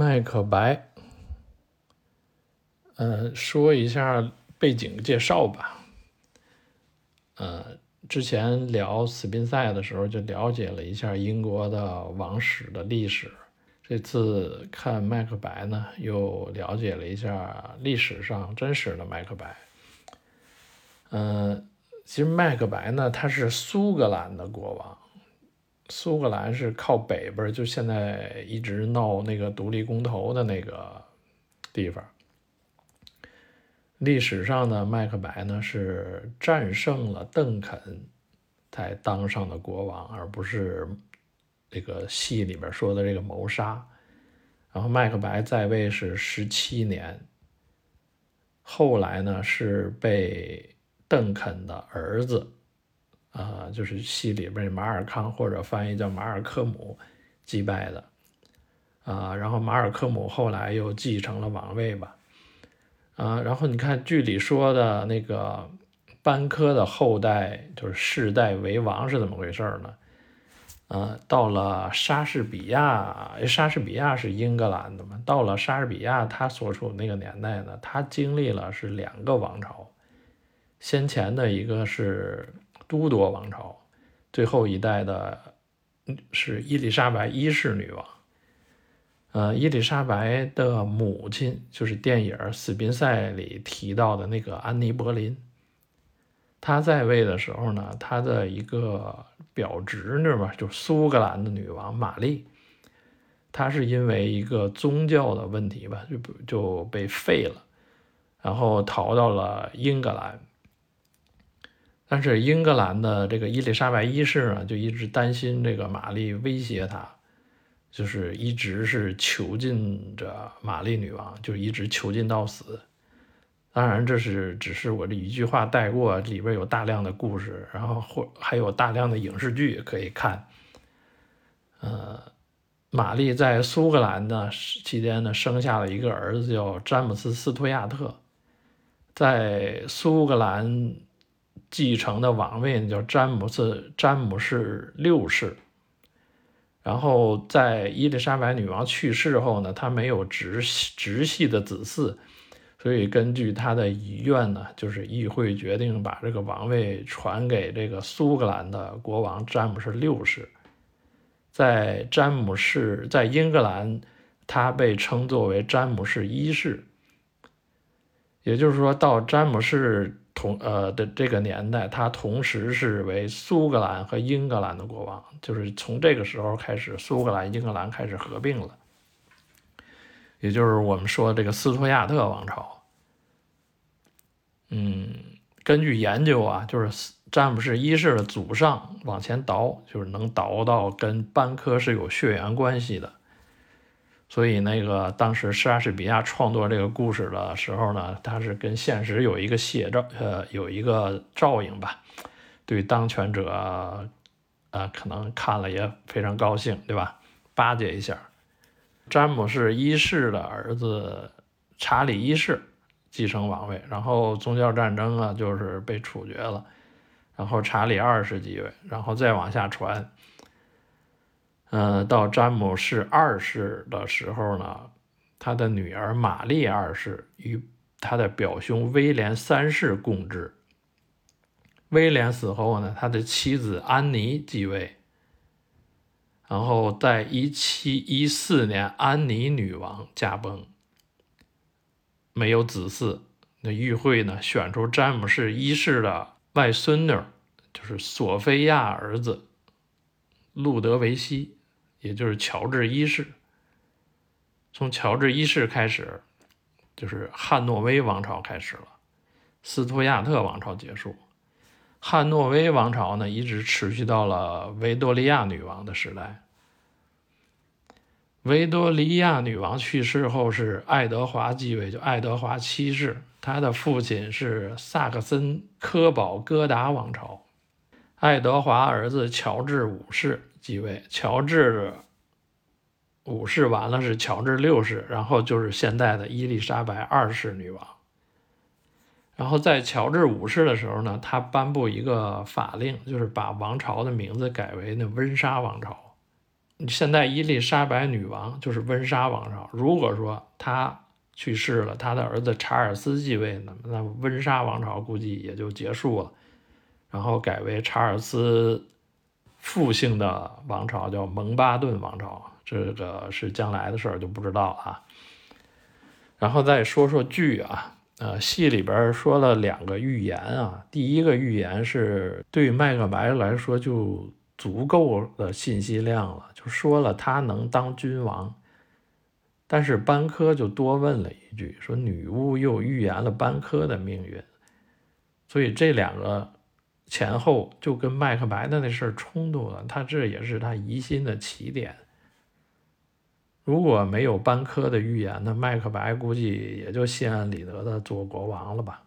麦克白，呃，说一下背景介绍吧。呃，之前聊斯宾塞的时候就了解了一下英国的王室的历史，这次看麦克白呢，又了解了一下历史上真实的麦克白。嗯，其实麦克白呢，他是苏格兰的国王。苏格兰是靠北边，就现在一直闹那个独立公投的那个地方。历史上的麦克白呢是战胜了邓肯才当上的国王，而不是这个戏里边说的这个谋杀。然后麦克白在位是十七年，后来呢是被邓肯的儿子。啊，就是戏里边马尔康或者翻译叫马尔科姆击败的，啊，然后马尔科姆后来又继承了王位吧，啊，然后你看剧里说的那个班科的后代就是世代为王是怎么回事呢？啊，到了莎士比亚，莎士比亚是英格兰的嘛，到了莎士比亚他所处那个年代呢，他经历了是两个王朝，先前的一个是。都铎王朝最后一代的是伊丽莎白一世女王。呃，伊丽莎白的母亲就是电影《斯宾塞》里提到的那个安妮·柏林。她在位的时候呢，她的一个表侄女吧，就苏格兰的女王玛丽，她是因为一个宗教的问题吧，就就被废了，然后逃到了英格兰。但是英格兰的这个伊丽莎白一世呢，就一直担心这个玛丽威胁他，就是一直是囚禁着玛丽女王，就一直囚禁到死。当然，这是只是我这一句话带过，里边有大量的故事，然后或还有大量的影视剧可以看。呃，玛丽在苏格兰的期间呢，生下了一个儿子叫詹姆斯·斯图亚特，在苏格兰。继承的王位叫詹姆斯詹姆士六世，然后在伊丽莎白女王去世后呢，他没有直直系的子嗣，所以根据他的遗愿呢，就是议会决定把这个王位传给这个苏格兰的国王詹姆士六世。在詹姆士在英格兰，他被称作为詹姆士一世，也就是说到詹姆士。同呃的这个年代，他同时是为苏格兰和英格兰的国王，就是从这个时候开始，苏格兰、英格兰开始合并了，也就是我们说这个斯图亚特王朝。嗯，根据研究啊，就是詹姆士一世的祖上往前倒，就是能倒到跟班科是有血缘关系的。所以，那个当时莎士比亚创作这个故事的时候呢，他是跟现实有一个写照，呃，有一个照应吧。对当权者，呃，可能看了也非常高兴，对吧？巴结一下。詹姆士一世的儿子查理一世继承王位，然后宗教战争啊，就是被处决了。然后查理二世继位，然后再往下传。嗯，到詹姆士二世的时候呢，他的女儿玛丽二世与他的表兄威廉三世共治。威廉死后呢，他的妻子安妮继位。然后在一七一四年，安妮女王驾崩，没有子嗣。那议会呢，选出詹姆士一世的外孙女，就是索菲亚儿子路德维希。也就是乔治一世，从乔治一世开始，就是汉诺威王朝开始了，斯图亚特王朝结束，汉诺威王朝呢一直持续到了维多利亚女王的时代。维多利亚女王去世后，是爱德华继位，就爱德华七世，他的父亲是萨克森科堡哥达王朝，爱德华儿子乔治五世。继位，乔治五世完了是乔治六世，然后就是现在的伊丽莎白二世女王。然后在乔治五世的时候呢，他颁布一个法令，就是把王朝的名字改为那温莎王朝。现在伊丽莎白女王就是温莎王朝，如果说她去世了，她的儿子查尔斯继位呢，那温莎王朝估计也就结束了，然后改为查尔斯复姓的王朝，叫蒙巴顿王朝，这个是将来的事儿，就不知道了。然后再说说剧啊，呃，戏里边说了两个预言啊，第一个预言是对麦克白来说就。足够的信息量了，就说了他能当君王，但是班科就多问了一句，说女巫又预言了班科的命运，所以这两个前后就跟麦克白的那事儿冲突了，他这也是他疑心的起点。如果没有班科的预言，那麦克白估计也就心安理得的做国王了吧。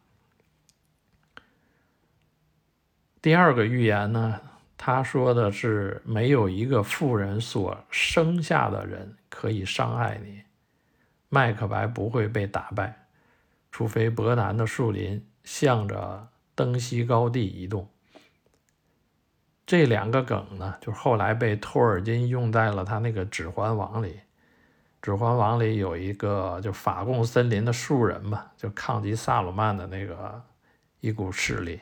第二个预言呢？他说的是，没有一个富人所生下的人可以伤害你。麦克白不会被打败，除非伯南的树林向着登西高地移动。这两个梗呢，就后来被托尔金用在了他那个《指环王》里。《指环王》里有一个就法贡森林的树人嘛，就抗击萨鲁曼的那个一股势力。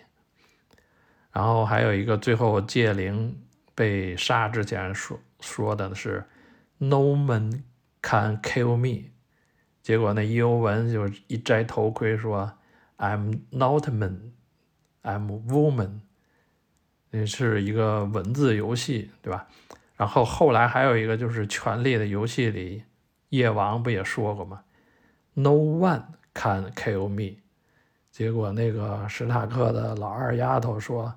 然后还有一个，最后戒灵被杀之前说说的是 “No man can kill me”，结果那伊欧文就一摘头盔说 “I'm not man, I'm woman”，那是一个文字游戏，对吧？然后后来还有一个就是《权力的游戏》里，夜王不也说过吗？“No one can kill me”，结果那个史塔克的老二丫头说。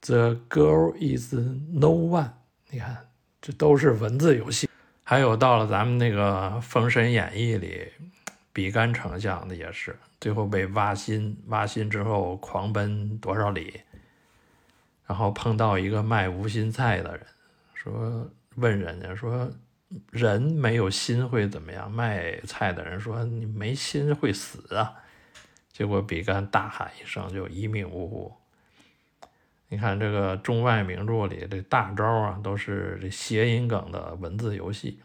The girl is no one。你看，这都是文字游戏。还有到了咱们那个《封神演义》里，比干丞相的也是，最后被挖心，挖心之后狂奔多少里，然后碰到一个卖无心菜的人，说问人家说，人没有心会怎么样？卖菜的人说你没心会死啊。结果比干大喊一声，就一命呜呼。你看这个中外名著里这大招啊，都是这谐音梗的文字游戏。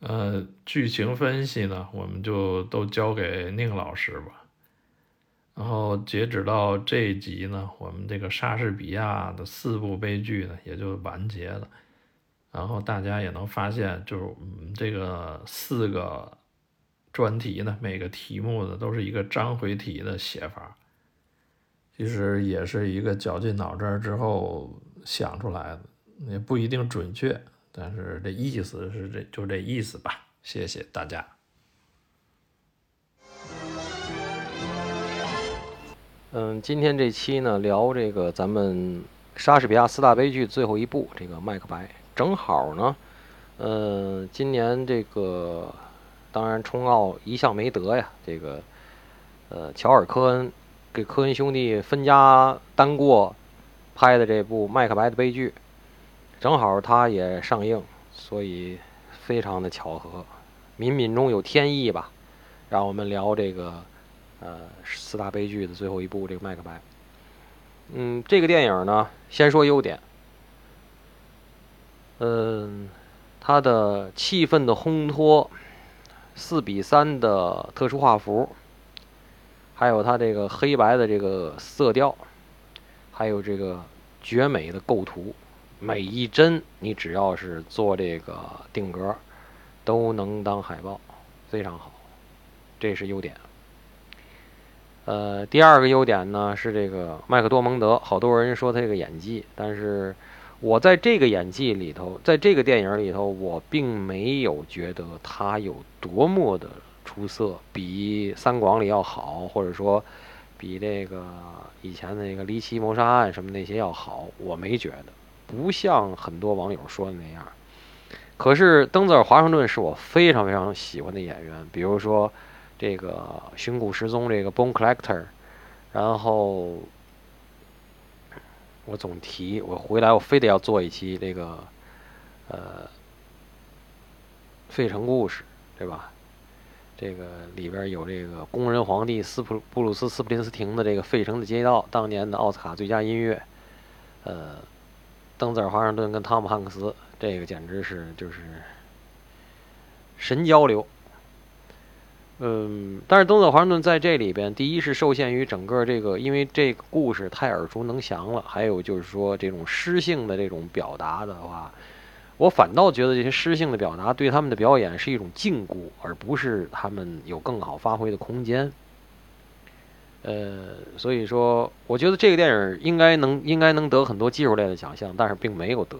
呃，剧情分析呢，我们就都交给宁老师吧。然后截止到这一集呢，我们这个莎士比亚的四部悲剧呢，也就完结了。然后大家也能发现，就是我们这个四个专题呢，每个题目呢都是一个章回体的写法。其实也是一个绞尽脑汁之后想出来的，也不一定准确，但是这意思是这就这意思吧。谢谢大家。嗯，今天这期呢聊这个咱们莎士比亚四大悲剧最后一部这个《麦克白》，正好呢，嗯，今年这个当然冲奥一向没得呀，这个呃乔尔科恩。给科恩兄弟分家单过拍的这部《麦克白》的悲剧，正好他也上映，所以非常的巧合，冥冥中有天意吧。让我们聊这个呃四大悲剧的最后一部这个《麦克白》。嗯，这个电影呢，先说优点。嗯，它的气氛的烘托，四比三的特殊画幅。还有它这个黑白的这个色调，还有这个绝美的构图，每一帧你只要是做这个定格，都能当海报，非常好，这是优点。呃，第二个优点呢是这个麦克多蒙德，好多人说他这个演技，但是我在这个演技里头，在这个电影里头，我并没有觉得他有多么的。出色比三广里要好，或者说比这个以前的那个离奇谋杀案什么那些要好，我没觉得，不像很多网友说的那样。可是登泽尔·华盛顿是我非常非常喜欢的演员，比如说这个《寻古失踪》这个 Bone Collector，然后我总提我回来我非得要做一期这个呃费城故事，对吧？这个里边有这个工人皇帝斯普布鲁斯斯普林斯廷的这个《费城的街道》，当年的奥斯卡最佳音乐。呃，登泽尔·华盛顿跟汤姆·汉克斯这个简直是就是神交流。嗯，但是东佐华盛顿在这里边，第一是受限于整个这个，因为这个故事太耳熟能详了，还有就是说这种诗性的这种表达的话，我反倒觉得这些诗性的表达对他们的表演是一种禁锢，而不是他们有更好发挥的空间。呃，所以说，我觉得这个电影应该能应该能得很多技术类的奖项，但是并没有得。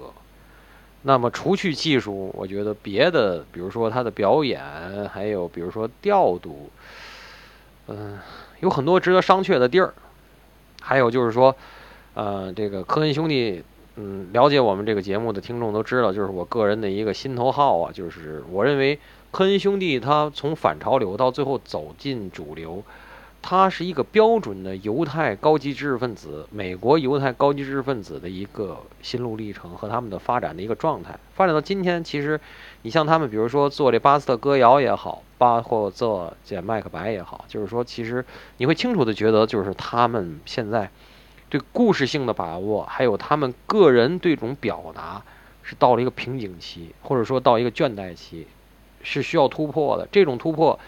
那么，除去技术，我觉得别的，比如说他的表演，还有比如说调度，嗯，有很多值得商榷的地儿。还有就是说，呃，这个科恩兄弟，嗯，了解我们这个节目的听众都知道，就是我个人的一个心头好啊，就是我认为科恩兄弟他从反潮流到最后走进主流。他是一个标准的犹太高级知识分子，美国犹太高级知识分子的一个心路历程和他们的发展的一个状态。发展到今天，其实你像他们，比如说做这巴斯特歌谣也好，包括做这麦克白也好，就是说，其实你会清楚的觉得，就是他们现在对故事性的把握，还有他们个人对这种表达，是到了一个瓶颈期，或者说到一个倦怠期，是需要突破的。这种突破，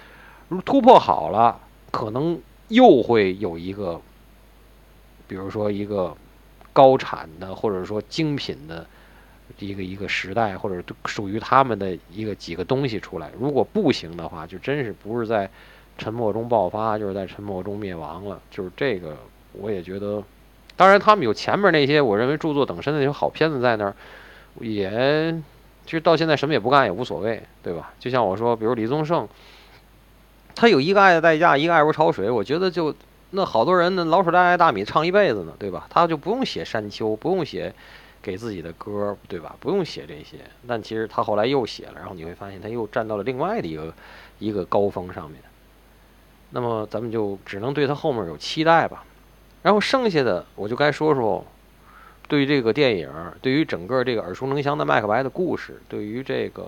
如突破好了。可能又会有一个，比如说一个高产的，或者说精品的一个一个时代，或者属于他们的一个几个东西出来。如果不行的话，就真是不是在沉默中爆发，就是在沉默中灭亡了。就是这个，我也觉得。当然，他们有前面那些我认为著作等身的那些好片子在那儿，也其实到现在什么也不干也无所谓，对吧？就像我说，比如李宗盛。他有一个爱的代价，一个爱如潮水。我觉得就那好多人呢，老鼠爱爱大米唱一辈子呢，对吧？他就不用写山丘，不用写给自己的歌，对吧？不用写这些。但其实他后来又写了，然后你会发现他又站到了另外的一个一个高峰上面。那么咱们就只能对他后面有期待吧。然后剩下的我就该说说，对于这个电影，对于整个这个耳熟能详的麦克白的故事，对于这个。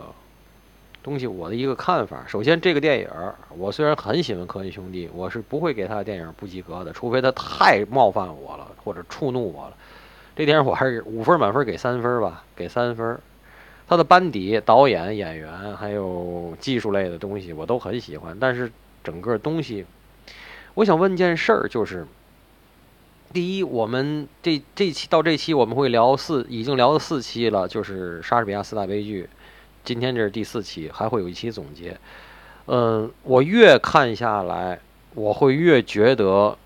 东西，我的一个看法。首先，这个电影我虽然很喜欢科恩兄弟，我是不会给他的电影不及格的，除非他太冒犯我了或者触怒我了。这电影我还是五分满分给三分吧，给三分。他的班底、导演、演员还有技术类的东西我都很喜欢，但是整个东西，我想问件事儿，就是第一，我们这这期到这期我们会聊四，已经聊了四期了，就是莎士比亚四大悲剧。今天这是第四期，还会有一期总结。嗯，我越看下来，我会越觉得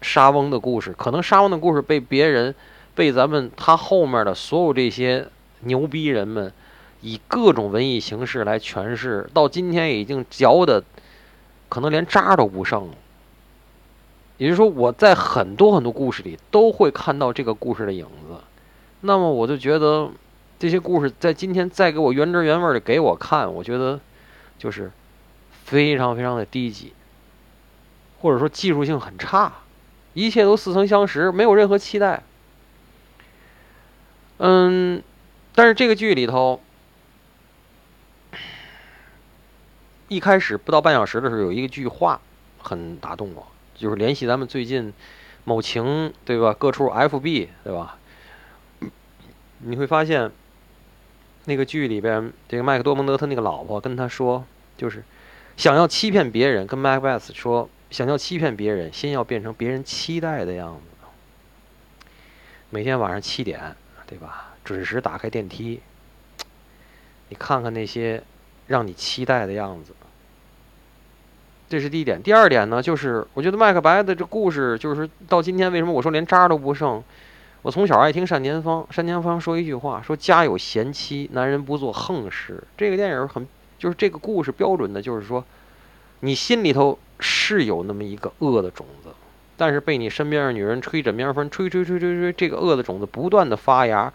沙翁的故事，可能沙翁的故事被别人、被咱们他后面的所有这些牛逼人们以各种文艺形式来诠释，到今天已经嚼的可能连渣都不剩了。也就是说，我在很多很多故事里都会看到这个故事的影子，那么我就觉得。这些故事在今天再给我原汁原味的给我看，我觉得就是非常非常的低级，或者说技术性很差，一切都似曾相识，没有任何期待。嗯，但是这个剧里头，一开始不到半小时的时候，有一个句话很打动我，就是联系咱们最近某情对吧？各处 FB 对吧？你会发现。那个剧里边，这个麦克多蒙德他那个老婆跟他说，就是想要欺骗别人，跟麦克贝斯说，想要欺骗别人，先要变成别人期待的样子。每天晚上七点，对吧？准时打开电梯，你看看那些让你期待的样子。这是第一点。第二点呢，就是我觉得麦克白的这故事，就是到今天为什么我说连渣都不剩。我从小爱听单田芳，单田芳说一句话，说家有贤妻，男人不做横事。这个电影很，就是这个故事标准的，就是说，你心里头是有那么一个恶的种子，但是被你身边的女人吹枕边风，吹吹吹吹吹，这个恶的种子不断的发芽，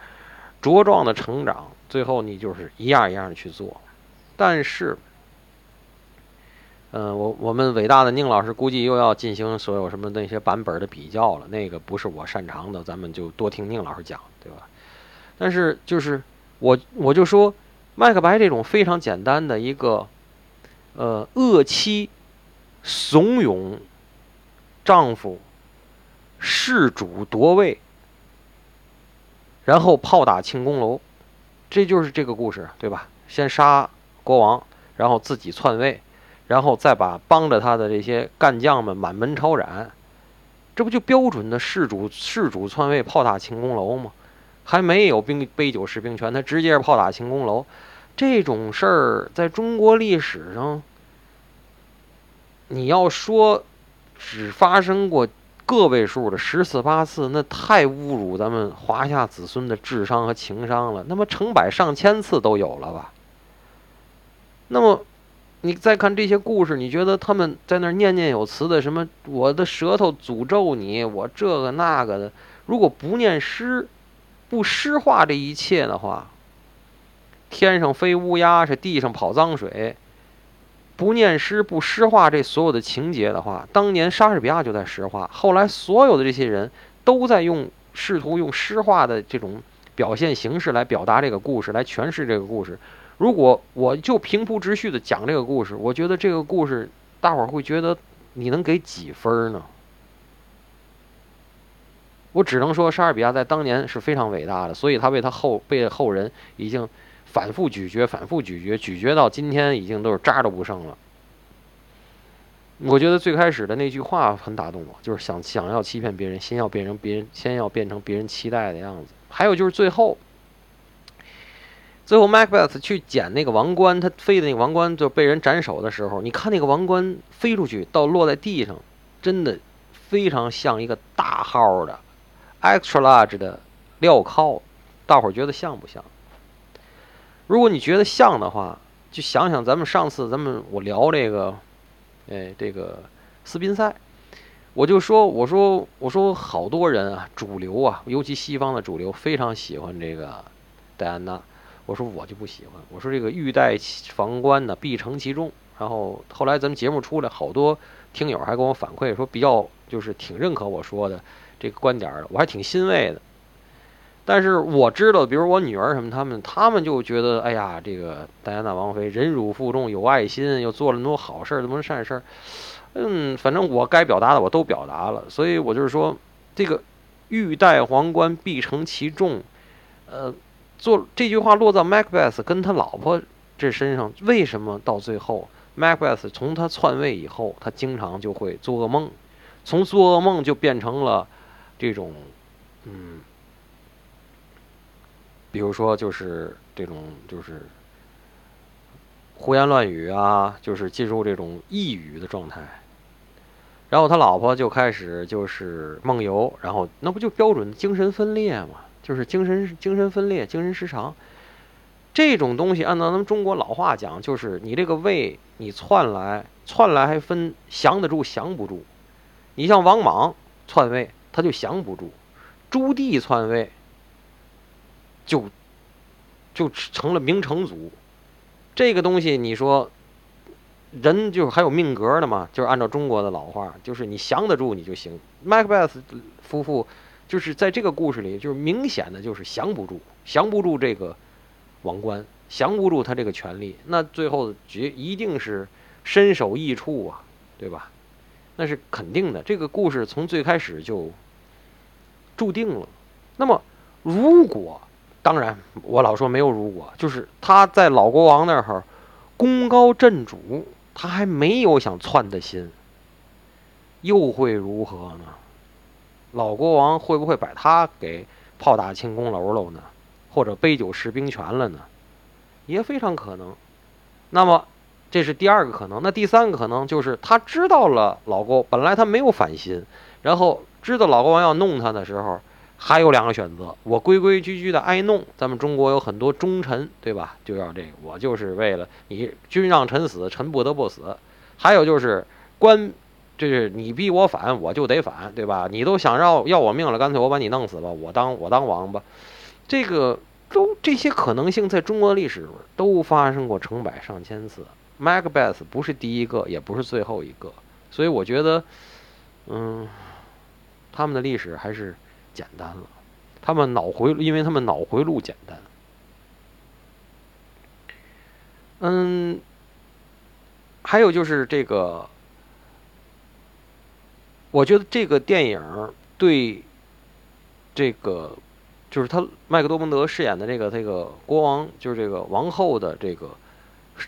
茁壮的成长，最后你就是一样一样的去做，但是。嗯，我我们伟大的宁老师估计又要进行所有什么那些版本的比较了，那个不是我擅长的，咱们就多听宁老师讲，对吧？但是就是我我就说，麦克白这种非常简单的一个，呃，恶妻怂恿丈夫弑主夺位，然后炮打庆功楼，这就是这个故事，对吧？先杀国王，然后自己篡位，然后再把帮着他的这些干将们满门抄斩，这不就标准的弑主弑主篡位、炮打庆功楼吗？还没有兵杯酒释兵权，他直接是炮打庆功楼。这种事儿在中国历史上，你要说只发生过。个位数的十次八次，那太侮辱咱们华夏子孙的智商和情商了。那么成百上千次都有了吧？那么你再看这些故事，你觉得他们在那儿念念有词的什么？我的舌头诅咒你，我这个那个的。如果不念诗，不诗化这一切的话，天上飞乌鸦，是地上跑脏水。不念诗，不诗化这所有的情节的话，当年莎士比亚就在诗化。后来所有的这些人都在用试图用诗化的这种表现形式来表达这个故事，来诠释这个故事。如果我就平铺直叙的讲这个故事，我觉得这个故事大伙儿会觉得你能给几分呢？我只能说莎士比亚在当年是非常伟大的，所以他被他后被后人已经。反复咀嚼，反复咀嚼，咀嚼到今天已经都是渣都不剩了。我觉得最开始的那句话很打动我，就是想想要欺骗别人，先要变成别人，先要变成别人期待的样子。还有就是最后，最后 Macbeth 去捡那个王冠，他飞的那个王冠就被人斩首的时候，你看那个王冠飞出去到落在地上，真的非常像一个大号的 extra large 的镣铐，大伙儿觉得像不像？如果你觉得像的话，就想想咱们上次咱们我聊这个，哎，这个斯宾塞，我就说，我说，我说，好多人啊，主流啊，尤其西方的主流非常喜欢这个戴安娜，我说我就不喜欢，我说这个欲戴皇冠呢，必承其重。然后后来咱们节目出来，好多听友还给我反馈说，比较就是挺认可我说的这个观点的，我还挺欣慰的。但是我知道，比如我女儿什么，他们他们就觉得，哎呀，这个戴安娜王妃忍辱负重，有爱心，又做了那么多好事儿，那么多善事儿。嗯，反正我该表达的我都表达了，所以我就是说，这个欲戴皇冠必承其重。呃，做这句话落到 Macbeth 跟他老婆这身上，为什么到最后 Macbeth 从他篡位以后，他经常就会做噩梦，从做噩梦就变成了这种，嗯。比如说，就是这种，就是胡言乱语啊，就是进入这种抑郁的状态。然后他老婆就开始就是梦游，然后那不就标准的精神分裂嘛？就是精神精神分裂、精神失常这种东西。按照咱们中国老话讲，就是你这个胃你窜来窜来还分降得住降不住。你像王莽篡位，他就降不住；朱棣篡位。就就成了明成祖，这个东西你说人就是还有命格的嘛？就是按照中国的老话，就是你降得住你就行。Macbeth 夫妇就是在这个故事里，就是明显的就是降不住，降不住这个王冠，降不住他这个权利，那最后绝一定是身首异处啊，对吧？那是肯定的。这个故事从最开始就注定了。那么如果当然，我老说没有如果，就是他在老国王那儿功高震主，他还没有想篡的心，又会如何呢？老国王会不会把他给炮打庆功楼了呢？或者杯酒释兵权了呢？也非常可能。那么这是第二个可能。那第三个可能就是他知道了老国本来他没有反心，然后知道老国王要弄他的时候。还有两个选择，我规规矩矩的挨弄。咱们中国有很多忠臣，对吧？就要这个，我就是为了你，君让臣死，臣不得不死。还有就是官，这是你逼我反，我就得反，对吧？你都想要要我命了，干脆我把你弄死吧，我当我当王吧。这个都这些可能性，在中国历史都发生过成百上千次。Macbeth 不是第一个，也不是最后一个，所以我觉得，嗯，他们的历史还是。简单了，他们脑回，因为他们脑回路简单。嗯，还有就是这个，我觉得这个电影对这个就是他麦克多蒙德饰演的这个这个国王，就是这个王后的这个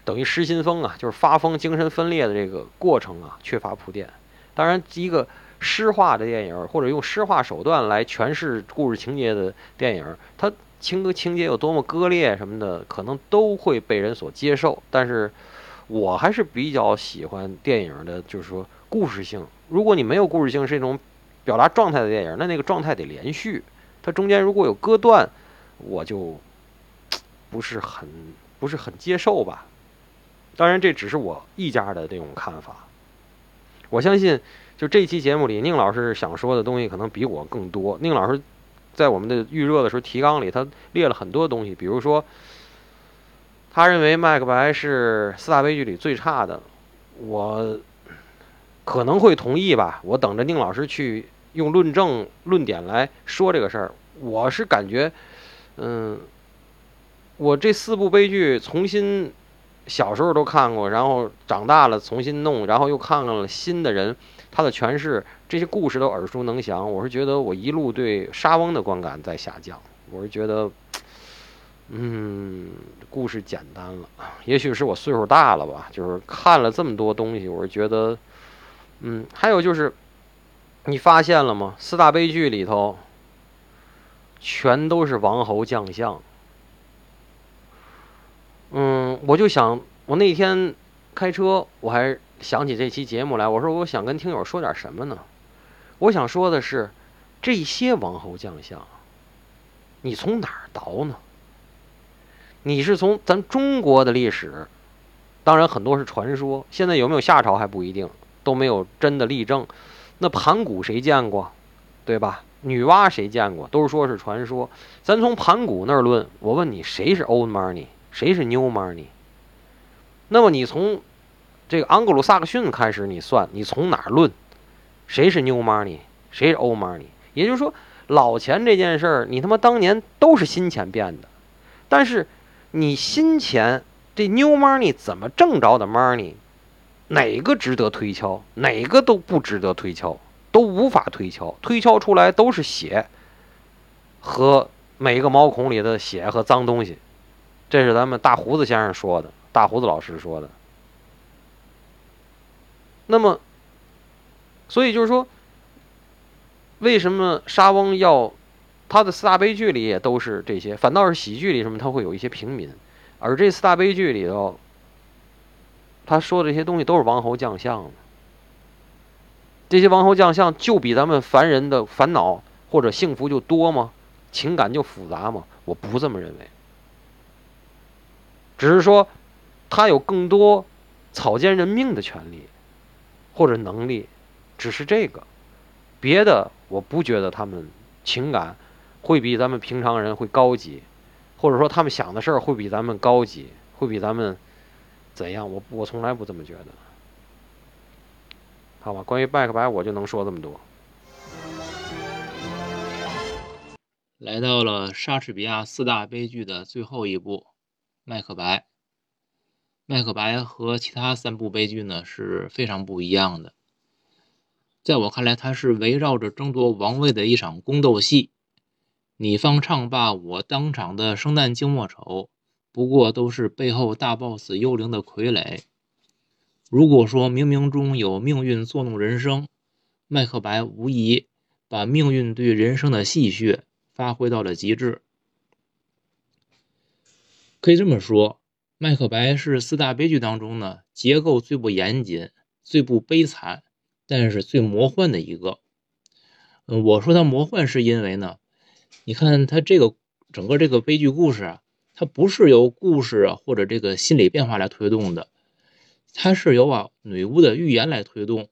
等于失心疯啊，就是发疯、精神分裂的这个过程啊，缺乏铺垫。当然，一个诗化的电影或者用诗化手段来诠释故事情节的电影，它情歌情节有多么割裂什么的，可能都会被人所接受。但是我还是比较喜欢电影的，就是说故事性。如果你没有故事性，是一种表达状态的电影，那那个状态得连续。它中间如果有割断，我就 不是很不是很接受吧。当然，这只是我一家的这种看法。我相信，就这期节目里，宁老师想说的东西可能比我更多。宁老师在我们的预热的时候提纲里，他列了很多东西，比如说，他认为《麦克白》是四大悲剧里最差的。我可能会同意吧。我等着宁老师去用论证论点来说这个事儿。我是感觉，嗯，我这四部悲剧重新。小时候都看过，然后长大了重新弄，然后又看了新的人，他的诠释这些故事都耳熟能详。我是觉得我一路对沙翁的观感在下降。我是觉得，嗯，故事简单了，也许是我岁数大了吧。就是看了这么多东西，我是觉得，嗯，还有就是，你发现了吗？四大悲剧里头，全都是王侯将相。嗯，我就想，我那天开车，我还想起这期节目来。我说，我想跟听友说点什么呢？我想说的是，这些王侯将相，你从哪儿倒呢？你是从咱中国的历史，当然很多是传说，现在有没有夏朝还不一定，都没有真的例证。那盘古谁见过，对吧？女娲谁见过，都是说是传说。咱从盘古那儿论，我问你，谁是 old money？谁是 New Money？那么你从这个盎格鲁撒克逊开始，你算你从哪儿论？谁是 New Money？谁是 Old Money？也就是说，老钱这件事儿，你他妈当年都是新钱变的，但是你新钱这 New Money 怎么挣着的 Money？哪个值得推敲？哪个都不值得推敲，都无法推敲，推敲出来都是血和每一个毛孔里的血和脏东西。这是咱们大胡子先生说的，大胡子老师说的。那么，所以就是说，为什么沙翁要他的四大悲剧里也都是这些，反倒是喜剧里什么他会有一些平民，而这四大悲剧里头，他说的这些东西都是王侯将相的这些王侯将相就比咱们凡人的烦恼或者幸福就多吗？情感就复杂吗？我不这么认为。只是说，他有更多草菅人命的权利或者能力，只是这个，别的我不觉得他们情感会比咱们平常人会高级，或者说他们想的事儿会比咱们高级，会比咱们怎样？我我从来不这么觉得。好吧，关于麦克白，我就能说这么多。来到了莎士比亚四大悲剧的最后一部。麦克白，麦克白和其他三部悲剧呢是非常不一样的。在我看来，它是围绕着争夺王位的一场宫斗戏。你方唱罢我当场的生旦净末丑，不过都是背后大 boss 幽灵的傀儡。如果说冥冥中有命运作弄人生，麦克白无疑把命运对人生的戏谑发挥到了极致。可以这么说，《麦克白》是四大悲剧当中呢结构最不严谨、最不悲惨，但是最魔幻的一个。嗯，我说它魔幻是因为呢，你看它这个整个这个悲剧故事啊，它不是由故事啊或者这个心理变化来推动的，它是由啊女巫的预言来推动。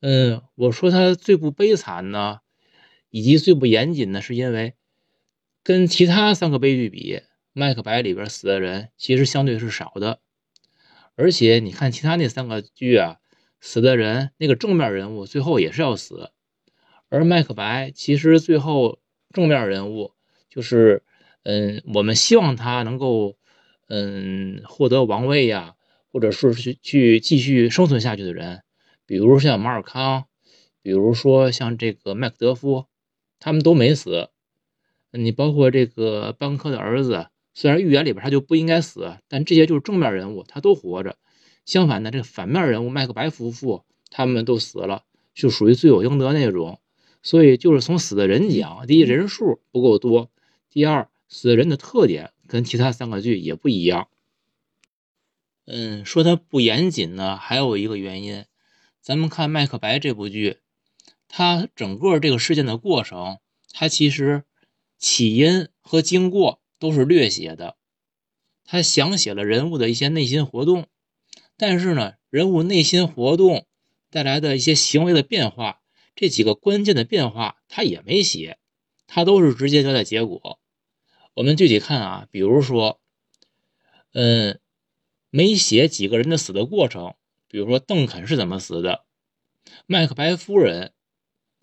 嗯，我说它最不悲惨呢，以及最不严谨呢，是因为跟其他三个悲剧比。麦克白里边死的人其实相对是少的，而且你看其他那三个剧啊，死的人那个正面人物最后也是要死，而麦克白其实最后正面人物就是，嗯，我们希望他能够，嗯，获得王位呀，或者是去去继续生存下去的人，比如像马尔康，比如说像这个麦克德夫，他们都没死。你包括这个班科的儿子，虽然预言里边他就不应该死，但这些就是正面人物，他都活着。相反的，这个反面人物麦克白夫妇他们都死了，就属于罪有应得那种。所以就是从死的人讲，第一人数不够多，第二死人的特点跟其他三个剧也不一样。嗯，说它不严谨呢，还有一个原因，咱们看《麦克白》这部剧，它整个这个事件的过程，它其实起因和经过都是略写的，它详写了人物的一些内心活动，但是呢，人物内心活动带来的一些行为的变化。这几个关键的变化，他也没写，他都是直接交代结果。我们具体看啊，比如说，嗯，没写几个人的死的过程，比如说邓肯是怎么死的，麦克白夫人、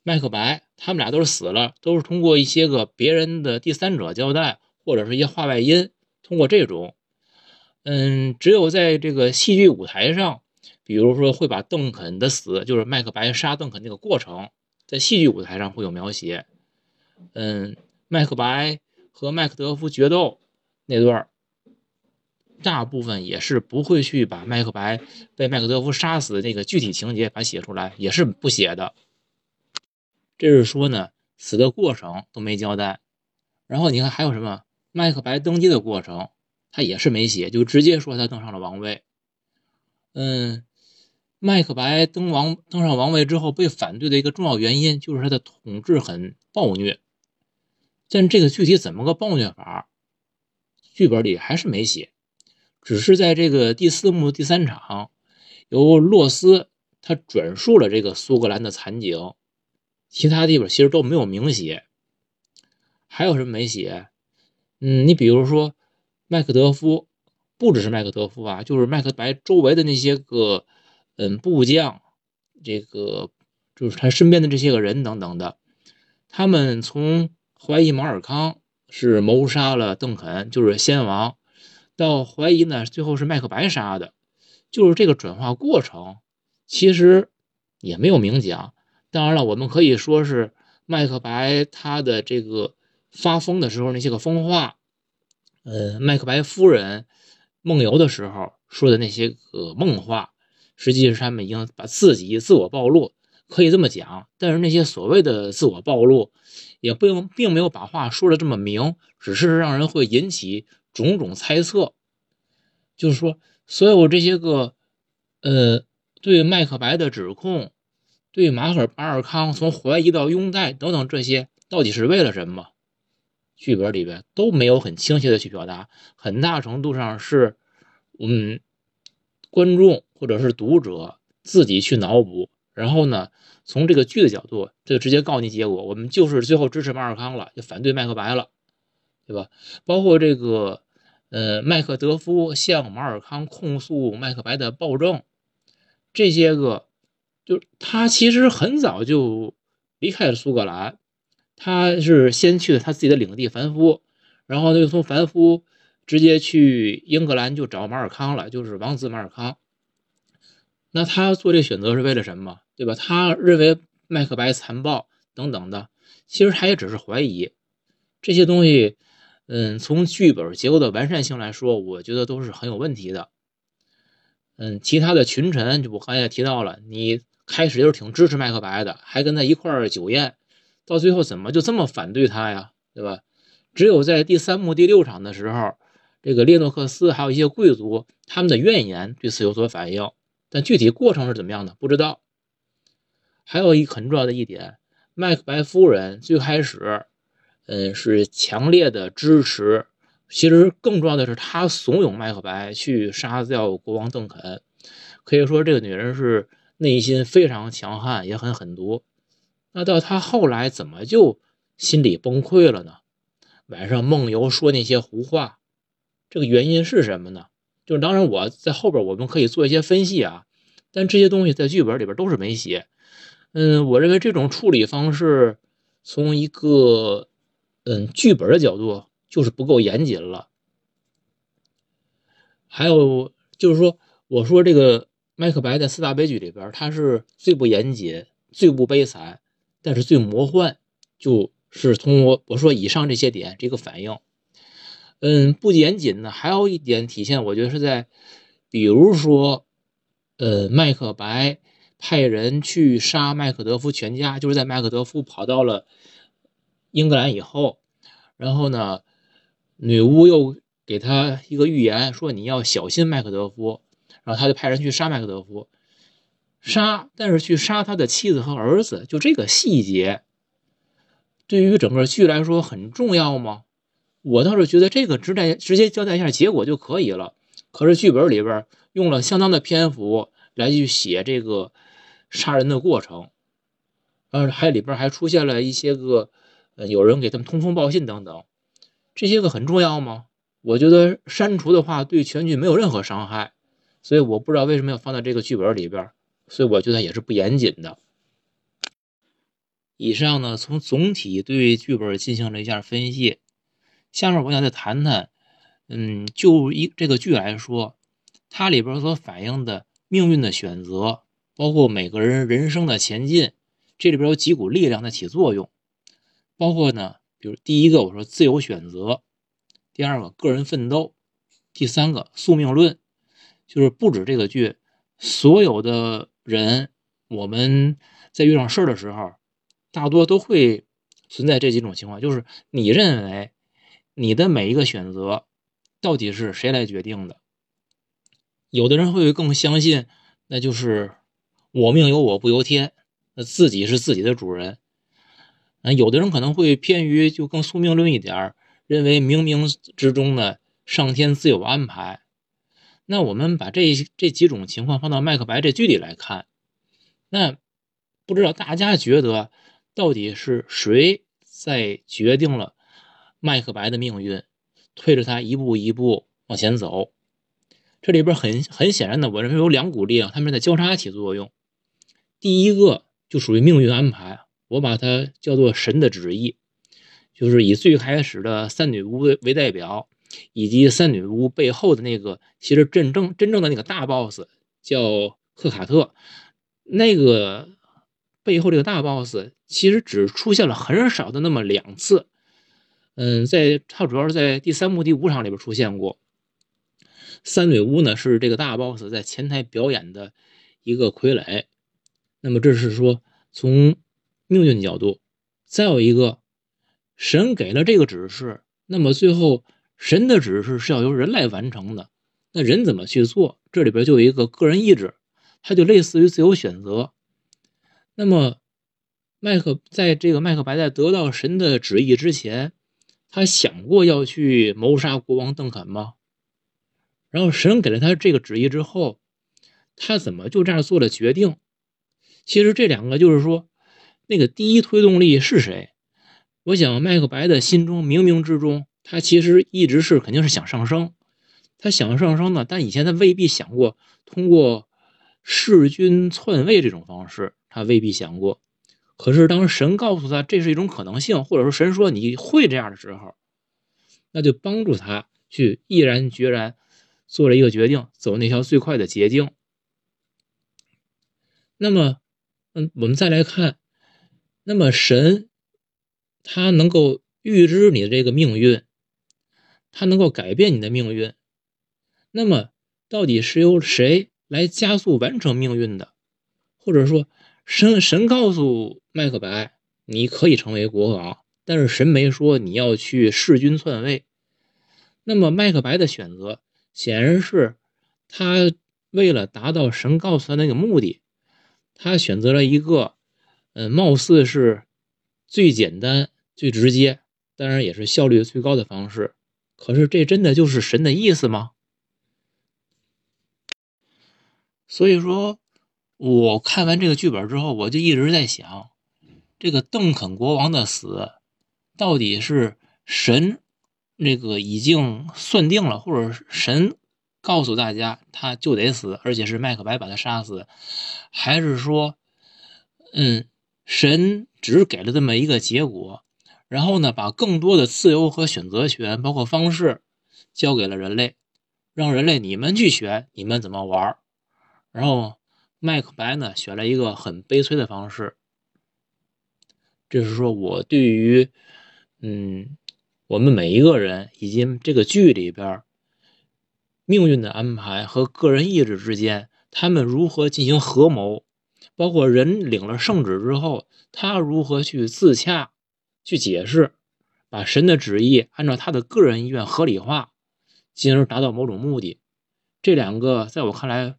麦克白他们俩都是死了，都是通过一些个别人的第三者交代，或者是一些话外音，通过这种，嗯，只有在这个戏剧舞台上。比如说，会把邓肯的死，就是麦克白杀邓肯那个过程，在戏剧舞台上会有描写。嗯，麦克白和麦克德夫决斗那段，大部分也是不会去把麦克白被麦克德夫杀死的那个具体情节把写出来，也是不写的。这是说呢，死的过程都没交代。然后你看还有什么？麦克白登基的过程，他也是没写，就直接说他登上了王位。嗯。麦克白登王登上王位之后，被反对的一个重要原因就是他的统治很暴虐。但这个具体怎么个暴虐法，剧本里还是没写，只是在这个第四幕第三场，由洛斯他转述了这个苏格兰的惨景，其他地方其实都没有明写。还有什么没写？嗯，你比如说麦克德夫，不只是麦克德夫啊，就是麦克白周围的那些个。嗯，部将，这个就是他身边的这些个人等等的，他们从怀疑马尔康是谋杀了邓肯，就是先王，到怀疑呢，最后是麦克白杀的，就是这个转化过程，其实也没有明讲。当然了，我们可以说是麦克白他的这个发疯的时候那些个疯话，呃，麦克白夫人梦游的时候说的那些个梦话。实际是他们已经把自己自我暴露，可以这么讲。但是那些所谓的自我暴露，也不用，并没有把话说的这么明，只是让人会引起种种猜测。就是说，所有这些个，呃，对麦克白的指控，对马尔巴尔康从怀疑到拥戴等等这些，到底是为了什么？剧本里边都没有很清晰的去表达，很大程度上是，嗯。观众或者是读者自己去脑补，然后呢，从这个剧的角度，就直接告诉你结果。我们就是最后支持马尔康了，就反对麦克白了，对吧？包括这个，呃，麦克德夫向马尔康控诉麦克白的暴政，这些个，就他其实很早就离开了苏格兰，他是先去了他自己的领地凡夫，然后又从凡夫。直接去英格兰就找马尔康了，就是王子马尔康。那他做这选择是为了什么？对吧？他认为麦克白残暴等等的，其实他也只是怀疑这些东西。嗯，从剧本结构的完善性来说，我觉得都是很有问题的。嗯，其他的群臣就我刚才也提到了，你开始就是挺支持麦克白的，还跟他一块儿酒宴，到最后怎么就这么反对他呀？对吧？只有在第三幕第六场的时候。这个列诺克斯还有一些贵族，他们的怨言对此有所反应，但具体过程是怎么样的不知道。还有一个很重要的一点，麦克白夫人最开始，嗯，是强烈的支持，其实更重要的是她怂恿麦克白去杀掉国王邓肯，可以说这个女人是内心非常强悍，也很狠毒。那到她后来怎么就心理崩溃了呢？晚上梦游说那些胡话。这个原因是什么呢？就是当然我在后边我们可以做一些分析啊，但这些东西在剧本里边都是没写。嗯，我认为这种处理方式从一个嗯剧本的角度就是不够严谨了。还有就是说，我说这个麦克白在四大悲剧里边，他是最不严谨、最不悲惨，但是最魔幻，就是通过我说以上这些点这个反应。嗯，不严谨呢，还有一点体现，我觉得是在，比如说，呃，麦克白派人去杀麦克德夫全家，就是在麦克德夫跑到了英格兰以后，然后呢，女巫又给他一个预言，说你要小心麦克德夫，然后他就派人去杀麦克德夫，杀，但是去杀他的妻子和儿子，就这个细节，对于整个剧来说很重要吗？我倒是觉得这个直代直接交代一下结果就可以了，可是剧本里边用了相当的篇幅来去写这个杀人的过程，呃，还里边还出现了一些个，呃，有人给他们通风报信等等，这些个很重要吗？我觉得删除的话对全剧没有任何伤害，所以我不知道为什么要放在这个剧本里边，所以我觉得也是不严谨的。以上呢，从总体对剧本进行了一下分析。下面我想再谈谈，嗯，就一这个剧来说，它里边所反映的命运的选择，包括每个人人生的前进，这里边有几股力量在起作用，包括呢，比如第一个我说自由选择，第二个个人奋斗，第三个宿命论，就是不止这个剧，所有的人我们在遇上事儿的时候，大多都会存在这几种情况，就是你认为。你的每一个选择，到底是谁来决定的？有的人会更相信，那就是我命由我不由天，那自己是自己的主人。啊，有的人可能会偏于就更宿命论一点，认为冥冥之中呢，上天自有安排。那我们把这这几种情况放到麦克白这剧里来看，那不知道大家觉得到底是谁在决定了？麦克白的命运推着他一步一步往前走，这里边很很显然的，我认为有两股力量，他们在交叉起作用。第一个就属于命运安排，我把它叫做神的旨意，就是以最开始的三女巫为代表，以及三女巫背后的那个其实真正真正的那个大 boss 叫赫卡特，那个背后这个大 boss 其实只出现了很少的那么两次。嗯，在它主要是在第三幕第五场里边出现过。三女巫呢是这个大 boss 在前台表演的一个傀儡。那么这是说从命运角度，再有一个神给了这个指示，那么最后神的指示是要由人来完成的。那人怎么去做？这里边就有一个个人意志，它就类似于自由选择。那么麦克在这个麦克白在得到神的旨意之前。他想过要去谋杀国王邓肯吗？然后神给了他这个旨意之后，他怎么就这样做了决定？其实这两个就是说，那个第一推动力是谁？我想麦克白的心中冥冥之中，他其实一直是肯定是想上升，他想上升呢，但以前他未必想过通过弑君篡位这种方式，他未必想过。可是，当神告诉他这是一种可能性，或者说神说你会这样的时候，那就帮助他去毅然决然做了一个决定，走那条最快的捷径。那么，嗯，我们再来看，那么神他能够预知你的这个命运，他能够改变你的命运。那么，到底是由谁来加速完成命运的，或者说？神神告诉麦克白，你可以成为国王，但是神没说你要去弑君篡位。那么麦克白的选择显然是他为了达到神告诉他那个目的，他选择了一个，嗯，貌似是最简单、最直接，当然也是效率最高的方式。可是这真的就是神的意思吗？所以说。我看完这个剧本之后，我就一直在想，这个邓肯国王的死，到底是神那个已经算定了，或者神告诉大家他就得死，而且是麦克白把他杀死，还是说，嗯，神只给了这么一个结果，然后呢，把更多的自由和选择权，包括方式，交给了人类，让人类你们去选，你们怎么玩，然后。麦克白呢选了一个很悲催的方式，就是说我对于，嗯，我们每一个人以及这个剧里边命运的安排和个人意志之间，他们如何进行合谋，包括人领了圣旨之后，他如何去自洽、去解释，把神的旨意按照他的个人意愿合理化，进而达到某种目的。这两个在我看来，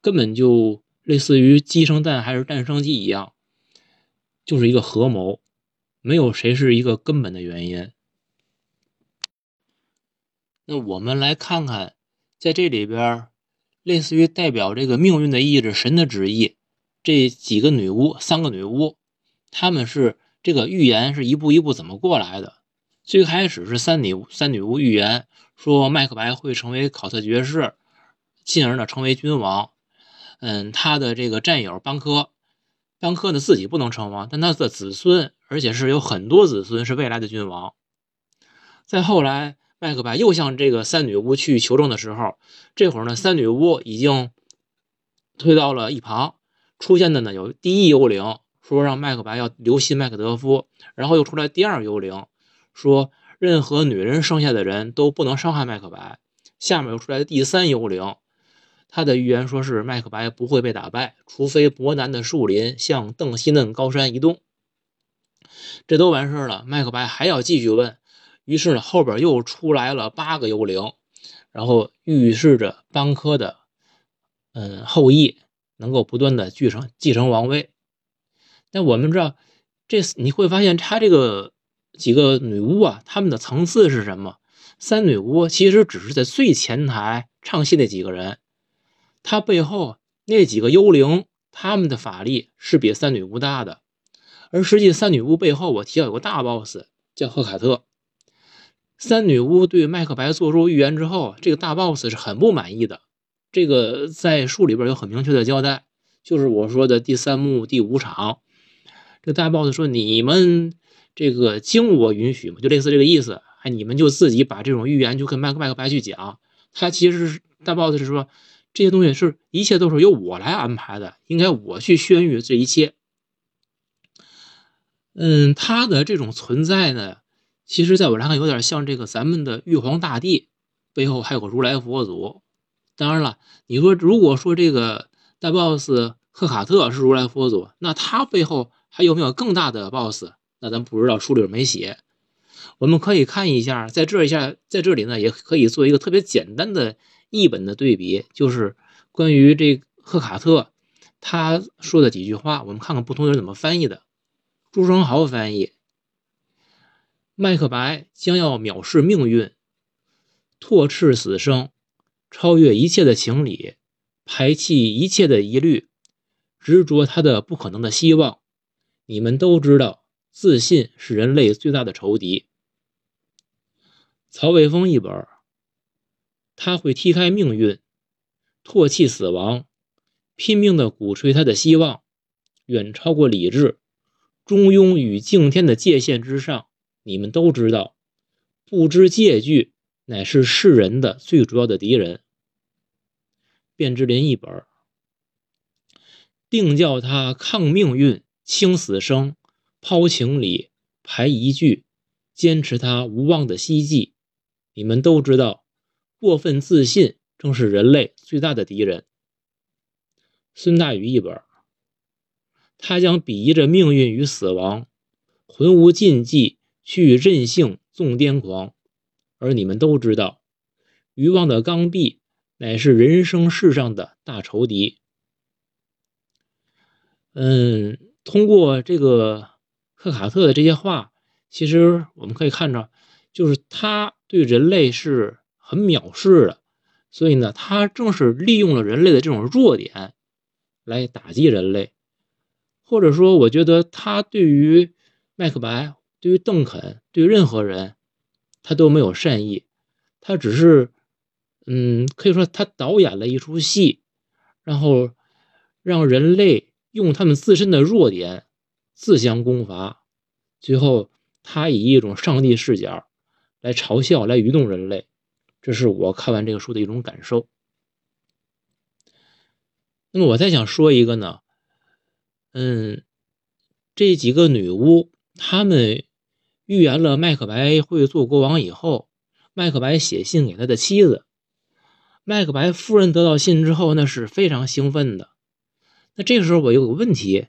根本就类似于鸡生蛋还是蛋生鸡一样。就是一个合谋，没有谁是一个根本的原因。那我们来看看，在这里边，类似于代表这个命运的意志、神的旨意，这几个女巫，三个女巫，她们是这个预言是一步一步怎么过来的？最开始是三女三女巫预言说麦克白会成为考特爵士，进而呢成为君王。嗯，他的这个战友邦科。班科呢自己不能称王，但他的子孙，而且是有很多子孙是未来的君王。再后来，麦克白又向这个三女巫去求证的时候，这会儿呢，三女巫已经推到了一旁。出现的呢有第一幽灵说让麦克白要留心麦克德夫，然后又出来第二幽灵说任何女人生下的人都不能伤害麦克白。下面又出来的第三幽灵。他的预言说是麦克白不会被打败，除非伯南的树林向邓西嫩高山移动。这都完事儿了，麦克白还要继续问。于是呢，后边又出来了八个幽灵，然后预示着班科的嗯后裔能够不断的继承继承王位。但我们知道，这你会发现他这个几个女巫啊，他们的层次是什么？三女巫其实只是在最前台唱戏那几个人。他背后那几个幽灵，他们的法力是比三女巫大的，而实际三女巫背后，我提到有个大 boss 叫赫卡特。三女巫对麦克白做出预言之后，这个大 boss 是很不满意的。这个在书里边有很明确的交代，就是我说的第三幕第五场，这个大 boss 说：“你们这个经我允许嘛，就类似这个意思。哎，你们就自己把这种预言就跟麦克麦克白去讲。他其实是大 boss 是说。”这些东西是一切都是由我来安排的，应该我去宣谕这一切。嗯，他的这种存在呢，其实在我来看有点像这个咱们的玉皇大帝背后还有个如来佛祖。当然了，你说如果说这个大 boss 赫卡特是如来佛祖，那他背后还有没有更大的 boss？那咱不知道，书里没写。我们可以看一下，在这一下在这里呢，也可以做一个特别简单的。译本的对比就是关于这赫卡特他说的几句话，我们看看不同人怎么翻译的。朱生豪翻译：麦克白将要藐视命运，唾斥死生，超越一切的情理，排弃一切的疑虑，执着他的不可能的希望。你们都知道，自信是人类最大的仇敌。曹伟峰一本。他会踢开命运，唾弃死亡，拼命的鼓吹他的希望，远超过理智，中庸与敬天的界限之上。你们都知道，不知戒惧乃是世人的最主要的敌人。卞之琳一本，定叫他抗命运，轻死生，抛情理，排疑惧，坚持他无望的希冀。你们都知道。过分自信正是人类最大的敌人。孙大宇一本，他将鄙夷着命运与死亡，浑无禁忌，去任性纵癫狂。而你们都知道，欲望的刚愎乃是人生世上的大仇敌。嗯，通过这个赫卡特的这些话，其实我们可以看着，就是他对人类是。很藐视的，所以呢，他正是利用了人类的这种弱点来打击人类，或者说，我觉得他对于麦克白、对于邓肯、对于任何人，他都没有善意，他只是，嗯，可以说他导演了一出戏，然后让人类用他们自身的弱点自相攻伐，最后他以一种上帝视角来嘲笑、来愚弄人类。这是我看完这个书的一种感受。那么我再想说一个呢，嗯，这几个女巫他们预言了麦克白会做国王以后，麦克白写信给他的妻子。麦克白夫人得到信之后，那是非常兴奋的。那这个时候我有个问题：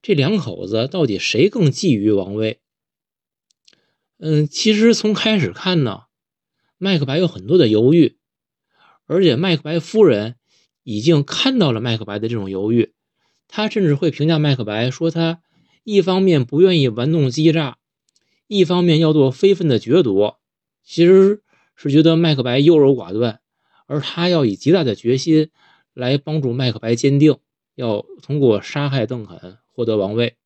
这两口子到底谁更觊觎王位？嗯，其实从开始看呢，麦克白有很多的犹豫，而且麦克白夫人已经看到了麦克白的这种犹豫，他甚至会评价麦克白说他一方面不愿意玩弄欺诈，一方面要做非分的决夺。其实。是觉得麦克白优柔寡断，而他要以极大的决心来帮助麦克白坚定，要通过杀害邓肯获得王位。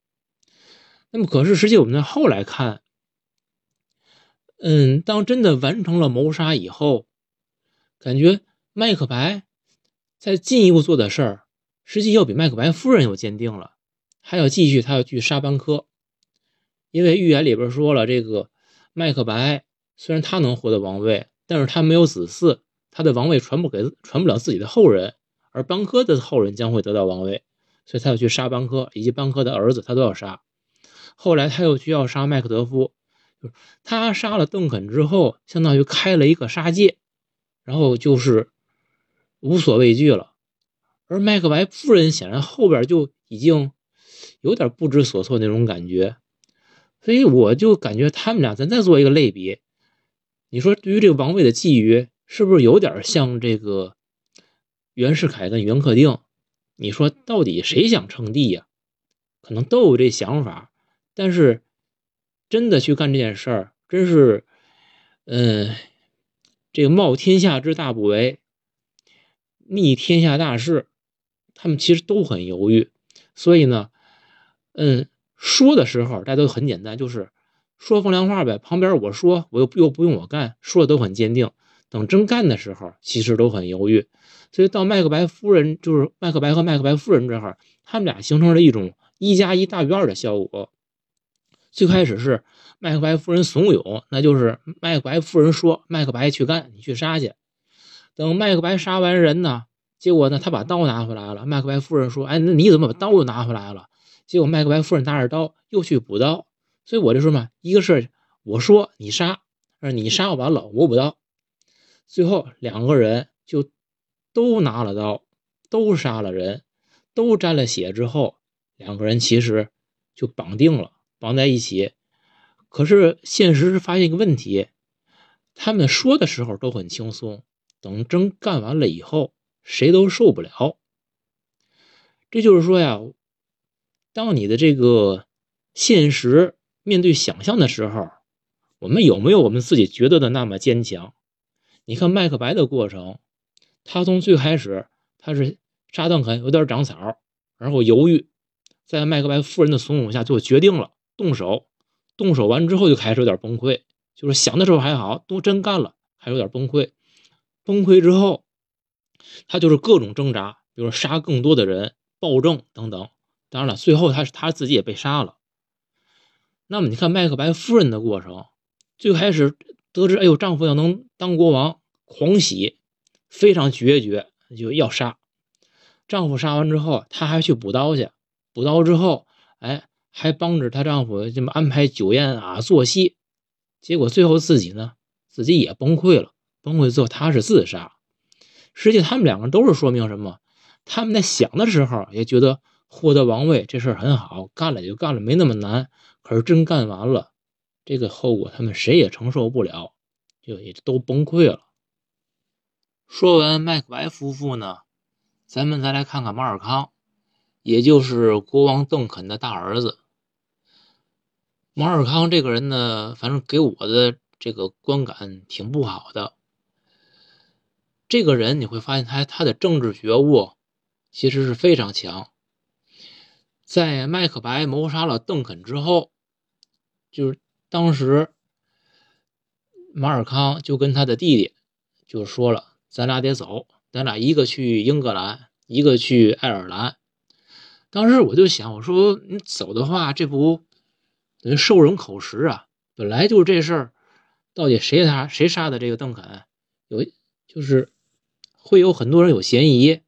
那么，可是实际我们在后来看，嗯，当真的完成了谋杀以后，感觉麦克白在进一步做的事儿，实际要比麦克白夫人要坚定了，还要继续，他要去杀班科，因为预言里边说了，这个麦克白。虽然他能获得王位，但是他没有子嗣，他的王位传不给传不了自己的后人，而邦科的后人将会得到王位，所以他要去杀邦科以及邦科的儿子，他都要杀。后来他又需要杀麦克德夫，他杀了邓肯之后，相当于开了一个杀戒，然后就是无所畏惧了。而麦克白夫人显然后边就已经有点不知所措那种感觉，所以我就感觉他们俩咱再做一个类比。你说对于这个王位的觊觎，是不是有点像这个袁世凯跟袁克定？你说到底谁想称帝呀？可能都有这想法，但是真的去干这件事儿，真是，嗯，这个冒天下之大不韪，逆天下大势，他们其实都很犹豫。所以呢，嗯，说的时候大家都很简单，就是。说风凉话呗，旁边我说我又又不用我干，说的都很坚定。等真干的时候，其实都很犹豫。所以到麦克白夫人，就是麦克白和麦克白夫人这儿，他们俩形成了一种一加一大于二的效果。最开始是麦克白夫人怂恿，那就是麦克白夫人说麦克白去干，你去杀去。等麦克白杀完人呢，结果呢他把刀拿回来了。麦克白夫人说：“哎，那你怎么把刀又拿回来了？”结果麦克白夫人拿着刀又去补刀。所以我就说嘛，一个是我说你杀，而你杀完了我补刀，最后两个人就都拿了刀，都杀了人，都沾了血之后，两个人其实就绑定了，绑在一起。可是现实是发现一个问题，他们说的时候都很轻松，等真干完了以后，谁都受不了。这就是说呀，当你的这个现实。面对想象的时候，我们有没有我们自己觉得的那么坚强？你看麦克白的过程，他从最开始他是沙邓肯有点长草，然后犹豫，在麦克白夫人的怂恿下就决定了动手。动手完之后就开始有点崩溃，就是想的时候还好，都真干了还有点崩溃。崩溃之后，他就是各种挣扎，比如杀更多的人、暴政等等。当然了，最后他是他自己也被杀了。那么你看麦克白夫人的过程，最开始得知哎呦丈夫要能当国王，狂喜，非常决绝，就要杀。丈夫杀完之后，她还去补刀去，补刀之后，哎，还帮着她丈夫这么安排酒宴啊，作息。结果最后自己呢，自己也崩溃了，崩溃之后她是自杀。实际他们两个人都是说明什么？他们在想的时候也觉得获得王位这事儿很好，干了就干了，没那么难。可是真干完了，这个后果他们谁也承受不了，就也都崩溃了。说完麦克白夫妇呢，咱们再来看看马尔康，也就是国王邓肯的大儿子。马尔康这个人呢，反正给我的这个观感挺不好的。这个人你会发现他他的政治觉悟其实是非常强。在麦克白谋杀了邓肯之后。就是当时，马尔康就跟他的弟弟就说了：“咱俩得走，咱俩一个去英格兰，一个去爱尔兰。”当时我就想，我说你走的话，这不等于受人口实啊？本来就是这事儿，到底谁杀谁杀的这个邓肯，有就是会有很多人有嫌疑，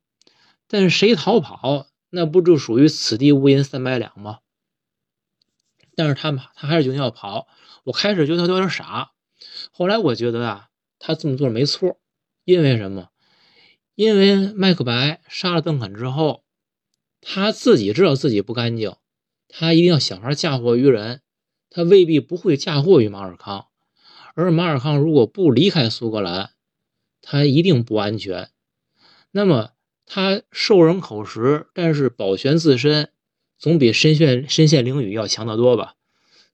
但是谁逃跑，那不就属于此地无银三百两吗？但是他他还是决定要跑。我开始觉得他有点傻，后来我觉得啊，他这么做没错，因为什么？因为麦克白杀了邓肯之后，他自己知道自己不干净，他一定要想法嫁祸于人，他未必不会嫁祸于马尔康。而马尔康如果不离开苏格兰，他一定不安全。那么他受人口实，但是保全自身，总比身陷身陷囹圄要强得多吧？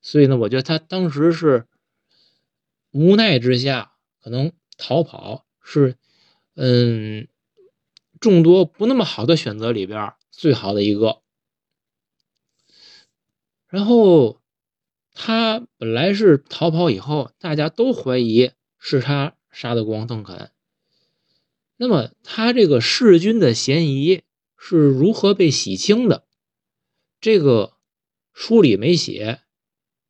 所以呢，我觉得他当时是无奈之下，可能逃跑是，嗯，众多不那么好的选择里边最好的一个。然后。他本来是逃跑以后，大家都怀疑是他杀的国王邓肯。那么他这个弑君的嫌疑是如何被洗清的？这个书里没写。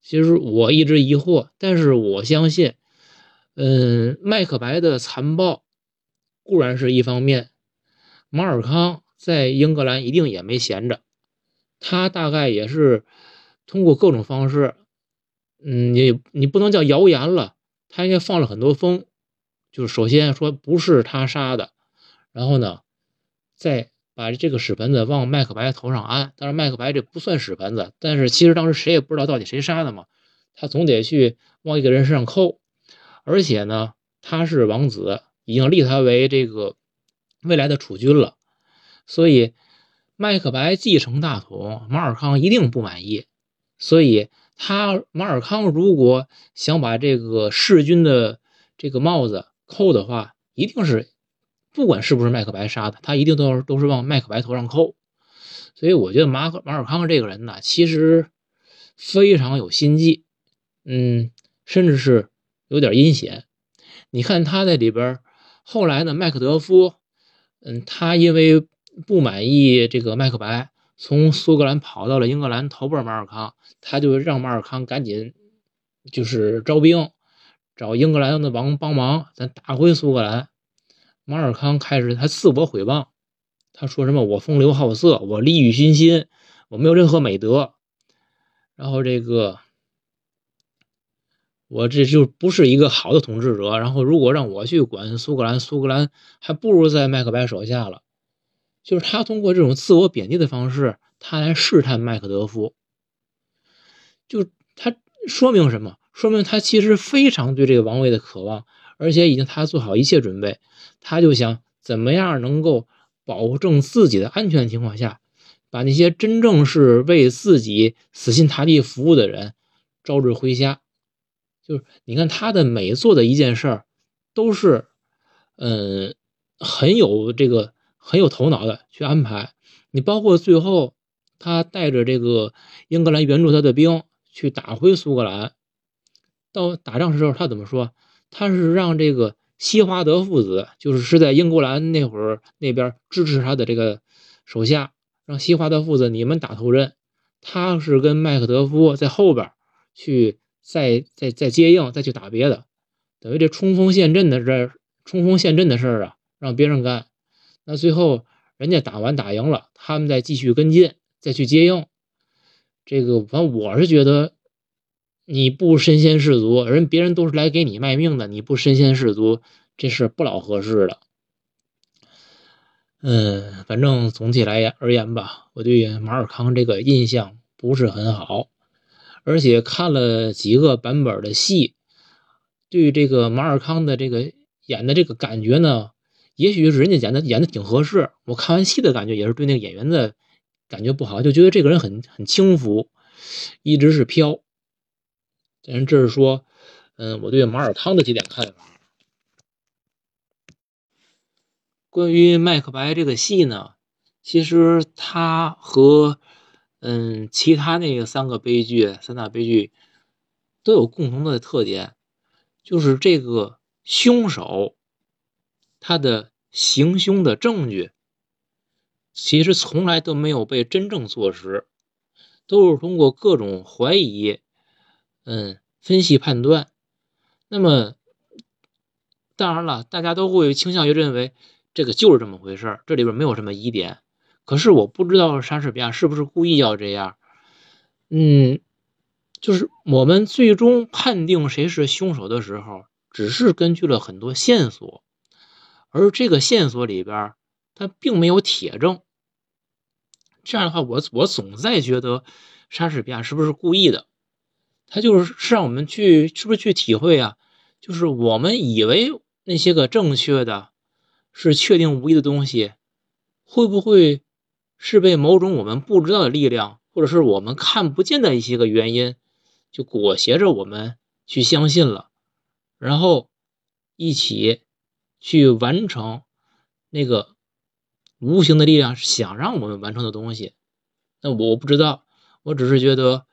其实我一直疑惑，但是我相信，嗯，麦克白的残暴固然是一方面，马尔康在英格兰一定也没闲着，他大概也是通过各种方式。嗯，你你不能叫谣言了，他应该放了很多风，就是首先说不是他杀的，然后呢，再把这个屎盆子往麦克白头上安。当然，麦克白这不算屎盆子，但是其实当时谁也不知道到底谁杀的嘛，他总得去往一个人身上扣。而且呢，他是王子，已经立他为这个未来的储君了，所以麦克白继承大统，马尔康一定不满意，所以。他马尔康如果想把这个弑君的这个帽子扣的话，一定是不管是不是麦克白杀的，他一定都是都是往麦克白头上扣。所以我觉得马马尔康这个人呢，其实非常有心计，嗯，甚至是有点阴险。你看他在里边，后来呢，麦克德夫，嗯，他因为不满意这个麦克白。从苏格兰跑到了英格兰投奔马尔康，他就让马尔康赶紧就是招兵，找英格兰的王帮忙，咱打回苏格兰。马尔康开始他自我毁谤，他说什么我风流好色，我利欲熏心，我没有任何美德。然后这个我这就不是一个好的统治者。然后如果让我去管苏格兰，苏格兰还不如在麦克白手下了。就是他通过这种自我贬低的方式，他来试探麦克德夫。就他说明什么？说明他其实非常对这个王位的渴望，而且已经他做好一切准备。他就想怎么样能够保证自己的安全情况下，把那些真正是为自己死心塌地服务的人招致麾下。就是你看他的每做的一件事儿，都是嗯很有这个。很有头脑的去安排，你包括最后他带着这个英格兰援助他的兵去打回苏格兰，到打仗的时候他怎么说？他是让这个西华德父子，就是是在英格兰那会儿那边支持他的这个手下，让西华德父子你们打头阵，他是跟麦克德夫在后边去再再再接应，再去打别的，等于这冲锋陷阵的这冲锋陷阵的事儿啊，让别人干。那最后人家打完打赢了，他们再继续跟进，再去接应。这个反正我是觉得，你不身先士卒，人别人都是来给你卖命的，你不身先士卒，这事不老合适的。嗯，反正总体来而言吧，我对马尔康这个印象不是很好，而且看了几个版本的戏，对这个马尔康的这个演的这个感觉呢。也许是人家演的演的挺合适，我看完戏的感觉也是对那个演员的感觉不好，就觉得这个人很很轻浮，一直是飘。咱这是说，嗯，我对马尔康的几点看法。关于麦克白这个戏呢，其实他和嗯其他那个三个悲剧、三大悲剧都有共同的特点，就是这个凶手。他的行凶的证据，其实从来都没有被真正坐实，都是通过各种怀疑，嗯，分析判断。那么，当然了，大家都会倾向于认为这个就是这么回事这里边没有什么疑点。可是我不知道莎士比亚是不是故意要这样，嗯，就是我们最终判定谁是凶手的时候，只是根据了很多线索，而这个线索里边，它并没有铁证。这样的话，我我总在觉得莎士比亚是不是故意的？他就是是让我们去，是不是去体会啊？就是我们以为那些个正确的，是确定无疑的东西，会不会是被某种我们不知道的力量，或者是我们看不见的一些个原因？就裹挟着我们去相信了，然后一起去完成那个无形的力量想让我们完成的东西。那我不知道，我只是觉得，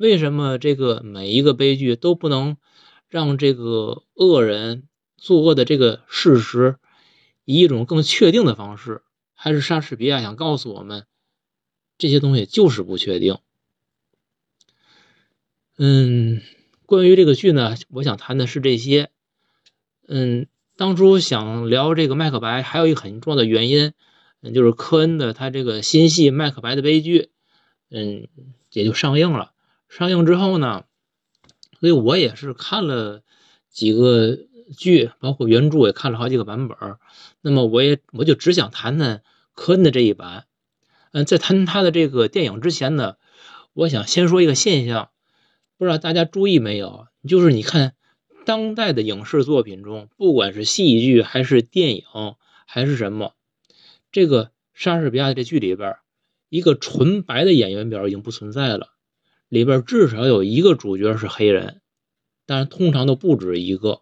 为什么这个每一个悲剧都不能让这个恶人作恶的这个事实以一种更确定的方式？还是莎士比亚想告诉我们，这些东西就是不确定。嗯，关于这个剧呢，我想谈的是这些。嗯，当初想聊这个《麦克白》，还有一个很重要的原因，嗯，就是科恩的他这个新戏《麦克白的悲剧》，嗯，也就上映了。上映之后呢，所以我也是看了几个剧，包括原著也看了好几个版本。那么我也我就只想谈谈科恩的这一版。嗯，在谈他的这个电影之前呢，我想先说一个现象。不知道大家注意没有？就是你看当代的影视作品中，不管是戏剧还是电影还是什么，这个莎士比亚这剧里边，一个纯白的演员表已经不存在了，里边至少有一个主角是黑人，但是通常都不止一个。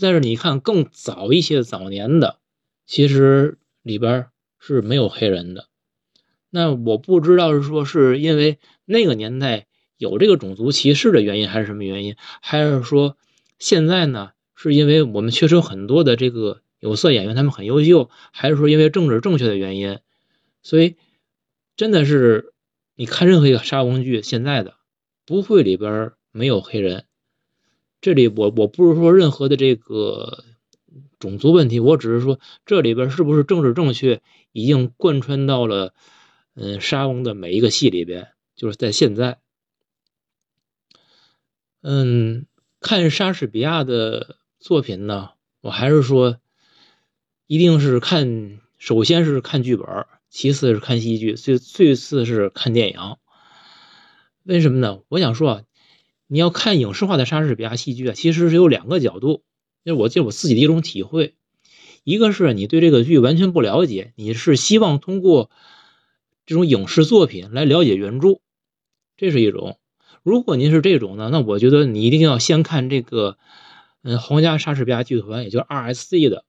但是你看更早一些早年的，其实里边是没有黑人的。那我不知道是说是因为那个年代。有这个种族歧视的原因还是什么原因？还是说现在呢？是因为我们确实有很多的这个有色演员，他们很优秀，还是说因为政治正确的原因？所以真的是你看任何一个沙翁剧，现在的不会里边没有黑人。这里我我不是说任何的这个种族问题，我只是说这里边是不是政治正确已经贯穿到了嗯沙翁的每一个戏里边，就是在现在。嗯，看莎士比亚的作品呢，我还是说，一定是看，首先是看剧本，其次是看戏剧，最最次是看电影。为什么呢？我想说啊，你要看影视化的莎士比亚戏剧啊，其实是有两个角度，因为我这我自己的一种体会，一个是你对这个剧完全不了解，你是希望通过这种影视作品来了解原著，这是一种。如果您是这种呢，那我觉得你一定要先看这个，嗯，皇家莎士比亚剧团，也就是 RSC 的，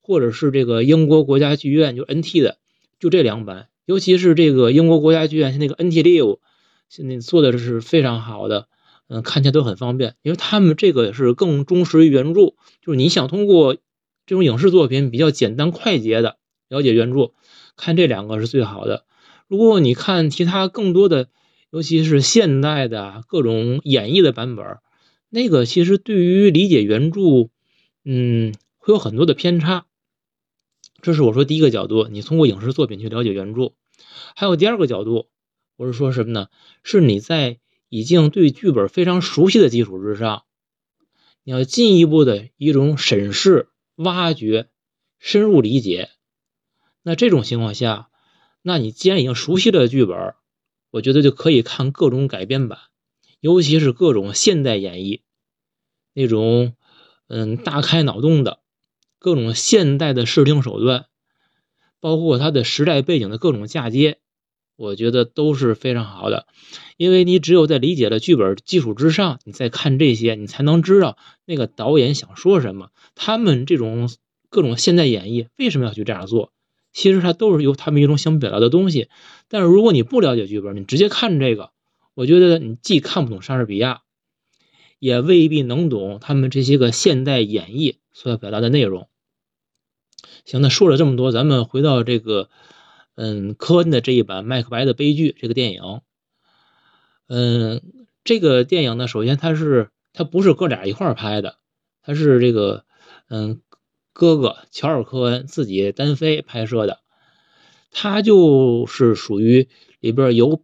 或者是这个英国国家剧院，就 NT 的，就这两版。尤其是这个英国国家剧院，那个 NT Live，现在做的是非常好的，嗯，看起来都很方便，因为他们这个是更忠实于原著，就是你想通过这种影视作品比较简单快捷的了解原著，看这两个是最好的。如果你看其他更多的。尤其是现代的各种演绎的版本，那个其实对于理解原著，嗯，会有很多的偏差。这是我说第一个角度，你通过影视作品去了解原著。还有第二个角度，我是说什么呢？是你在已经对剧本非常熟悉的基础之上，你要进一步的一种审视、挖掘、深入理解。那这种情况下，那你既然已经熟悉了剧本，我觉得就可以看各种改编版，尤其是各种现代演绎，那种嗯大开脑洞的各种现代的视听手段，包括它的时代背景的各种嫁接，我觉得都是非常好的。因为你只有在理解了剧本基础之上，你再看这些，你才能知道那个导演想说什么。他们这种各种现代演绎为什么要去这样做？其实它都是由他们一种想表达的东西，但是如果你不了解剧本，你直接看这个，我觉得你既看不懂莎士比亚，也未必能懂他们这些个现代演绎所要表达的内容。行，那说了这么多，咱们回到这个，嗯，科恩的这一版《麦克白的悲剧》这个电影，嗯，这个电影呢，首先它是它不是哥俩一块拍的，它是这个，嗯。哥哥乔尔·科恩自己单飞拍摄的，他就是属于里边有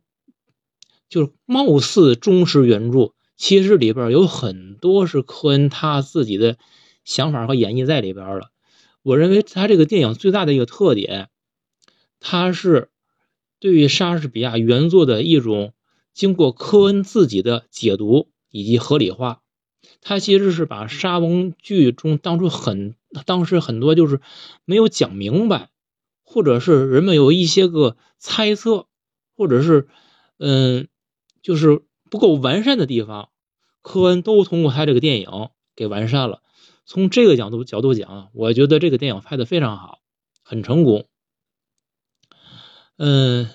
就是貌似忠实原著，其实里边有很多是科恩他自己的想法和演绎在里边了。我认为他这个电影最大的一个特点，它是对于莎士比亚原作的一种经过科恩自己的解读以及合理化。他其实是把莎翁剧中当初很当时很多就是没有讲明白，或者是人们有一些个猜测，或者是嗯，就是不够完善的地方，科恩都通过他这个电影给完善了。从这个角度角度讲，我觉得这个电影拍的非常好，很成功。嗯，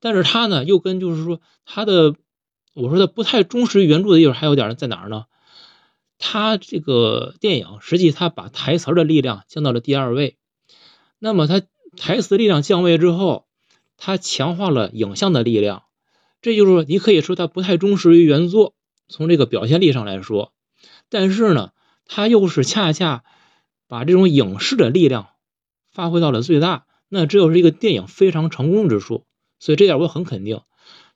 但是他呢，又跟就是说他的，我说的不太忠实原著的地方还有点在哪儿呢？他这个电影实际他把台词的力量降到了第二位，那么他台词力量降位之后，他强化了影像的力量，这就是说你可以说他不太忠实于原作，从这个表现力上来说，但是呢，他又是恰恰把这种影视的力量发挥到了最大，那这就是一个电影非常成功之处，所以这点我很肯定，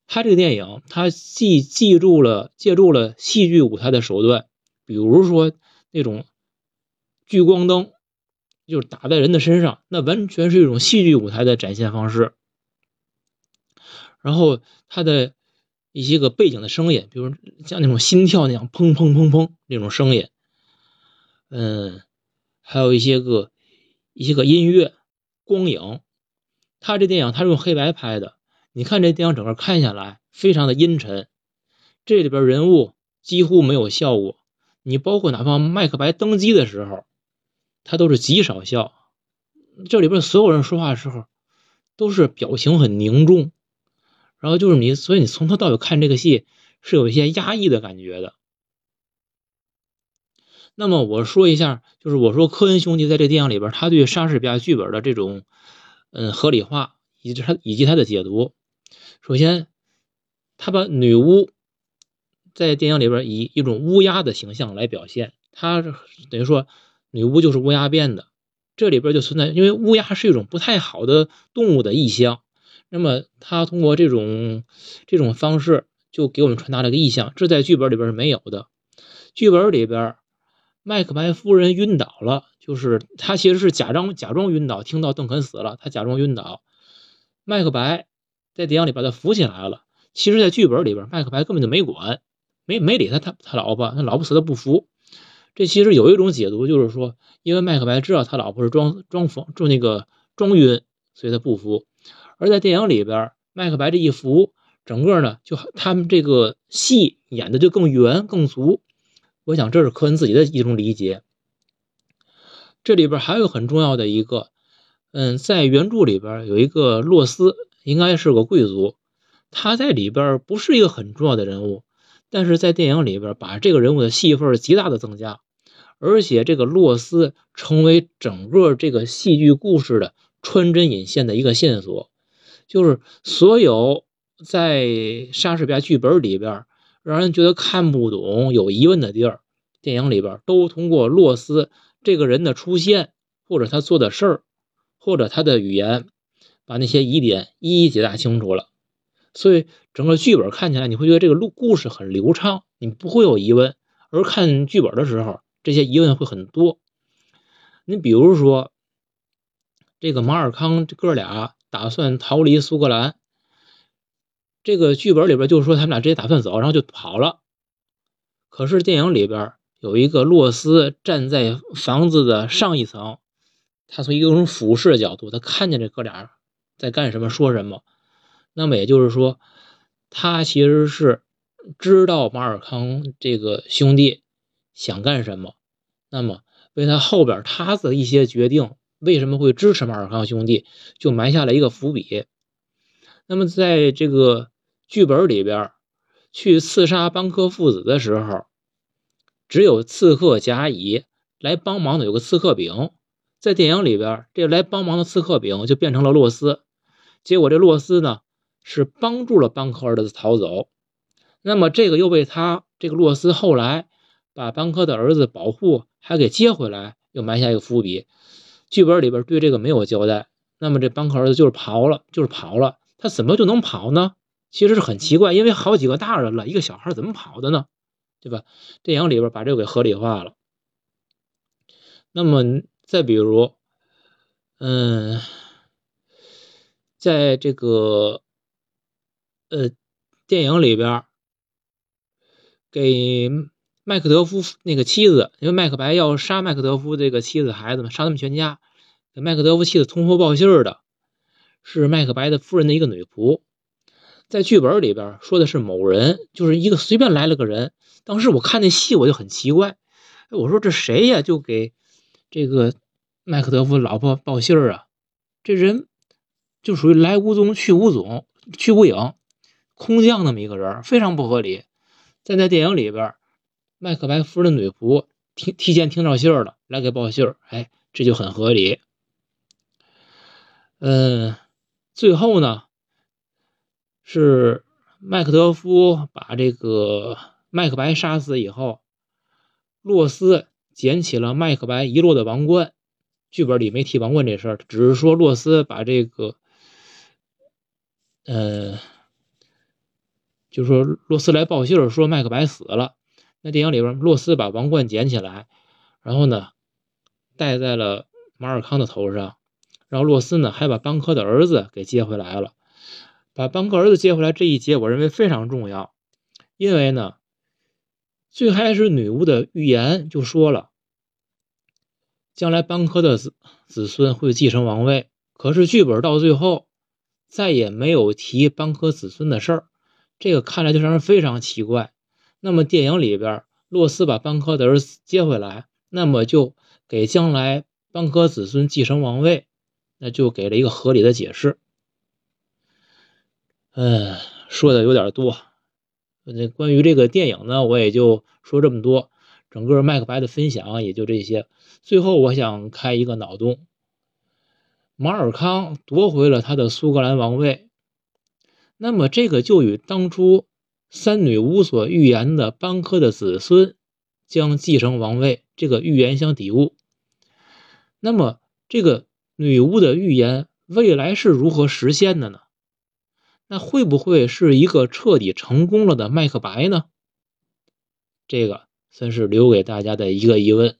他这个电影他既记住了借助了戏剧舞台的手段。比如说那种聚光灯，就是打在人的身上，那完全是一种戏剧舞台的展现方式。然后他的一些个背景的声音，比如像那种心跳那样砰砰砰砰那种声音，嗯，还有一些个一些个音乐光影。他这电影他是用黑白拍的，你看这电影整个看下来非常的阴沉，这里边人物几乎没有笑过。你包括哪怕麦克白登基的时候，他都是极少笑。这里边所有人说话的时候，都是表情很凝重。然后就是你，所以你从头到尾看这个戏是有一些压抑的感觉的。那么我说一下，就是我说科恩兄弟在这电影里边，他对莎士比亚剧本的这种嗯合理化，以及他以及他的解读。首先，他把女巫。在电影里边以一种乌鸦的形象来表现，它等于说女巫就是乌鸦变的。这里边就存在，因为乌鸦是一种不太好的动物的意象，那么它通过这种这种方式就给我们传达了个意象，这在剧本里边是没有的。剧本里边，麦克白夫人晕倒了，就是他其实是假装假装晕倒，听到邓肯死了，他假装晕倒，麦克白在电影里把他扶起来了。其实，在剧本里边，麦克白根本就没管。没没理他，他他老婆，他老婆死的不服。这其实有一种解读，就是说，因为麦克白知道他老婆是装装疯，就那个装晕，所以他不服。而在电影里边，麦克白这一服，整个呢，就他们这个戏演的就更圆更足。我想这是科恩自己的一种理解。这里边还有很重要的一个，嗯，在原著里边有一个洛斯，应该是个贵族，他在里边不是一个很重要的人物。但是在电影里边，把这个人物的戏份极大的增加，而且这个洛斯成为整个这个戏剧故事的穿针引线的一个线索，就是所有在莎士比亚剧本里边让人觉得看不懂、有疑问的地儿，电影里边都通过洛斯这个人的出现，或者他做的事儿，或者他的语言，把那些疑点一一解答清楚了。所以整个剧本看起来，你会觉得这个路故事很流畅，你不会有疑问。而看剧本的时候，这些疑问会很多。你比如说，这个马尔康这哥俩打算逃离苏格兰，这个剧本里边就是说他们俩直接打算走，然后就跑了。可是电影里边有一个洛斯站在房子的上一层，他从一种俯视的角度，他看见这哥俩在干什么，说什么。那么也就是说，他其实是知道马尔康这个兄弟想干什么，那么为他后边他的一些决定为什么会支持马尔康兄弟，就埋下了一个伏笔。那么在这个剧本里边，去刺杀班克父子的时候，只有刺客甲乙来帮忙的，有个刺客丙，在电影里边，这来帮忙的刺客丙就变成了洛斯，结果这洛斯呢？是帮助了班科儿子逃走，那么这个又被他这个洛斯后来把班科的儿子保护还给接回来，又埋下一个伏笔。剧本里边对这个没有交代。那么这班科儿子就是跑了，就是跑了，他怎么就能跑呢？其实是很奇怪，因为好几个大人了，一个小孩怎么跑的呢？对吧？电影里边把这个给合理化了。那么再比如，嗯，在这个呃电影里边，给麦克德夫那个妻子，因为麦克白要杀麦克德夫这个妻子孩子们，杀他们全家，给麦克德夫妻子通风报信的，是麦克白的夫人的一个女仆。在剧本里边说的是某人，就是一个随便来了个人。当时我看那戏，我就很奇怪，我说这谁呀？就给这个麦克德夫老婆报信儿啊？这人就属于来无踪去无踪去无影，空降那么一个人，非常不合理。在那电影里边，麦克白夫人的女仆提提前听到信儿了，来给报信儿，哎，这就很合理。嗯，最后呢，是麦克德夫把这个。麦克白杀死以后，洛斯捡起了麦克白遗落的王冠。剧本里没提王冠这事儿，只是说洛斯把这个，呃，就说洛斯来报信儿，说麦克白死了。那电影里边，洛斯把王冠捡起来，然后呢，戴在了马尔康的头上。然后洛斯呢，还把邦科的儿子给接回来了。把邦科儿子接回来这一节，我认为非常重要，因为呢。最开始，女巫的预言就说了，将来邦科的子子孙会继承王位。可是剧本到最后再也没有提邦科子孙的事儿，这个看来就让人非常奇怪。那么电影里边，洛斯把邦科的儿子接回来，那么就给将来邦科子孙继承王位，那就给了一个合理的解释。嗯，说的有点多。那关于这个电影呢，我也就说这么多。整个麦克白的分享也就这些。最后，我想开一个脑洞：马尔康夺回了他的苏格兰王位，那么这个就与当初三女巫所预言的班科的子孙将继承王位这个预言相抵触。那么，这个女巫的预言未来是如何实现的呢？那会不会是一个彻底成功了的麦克白呢？这个算是留给大家的一个疑问。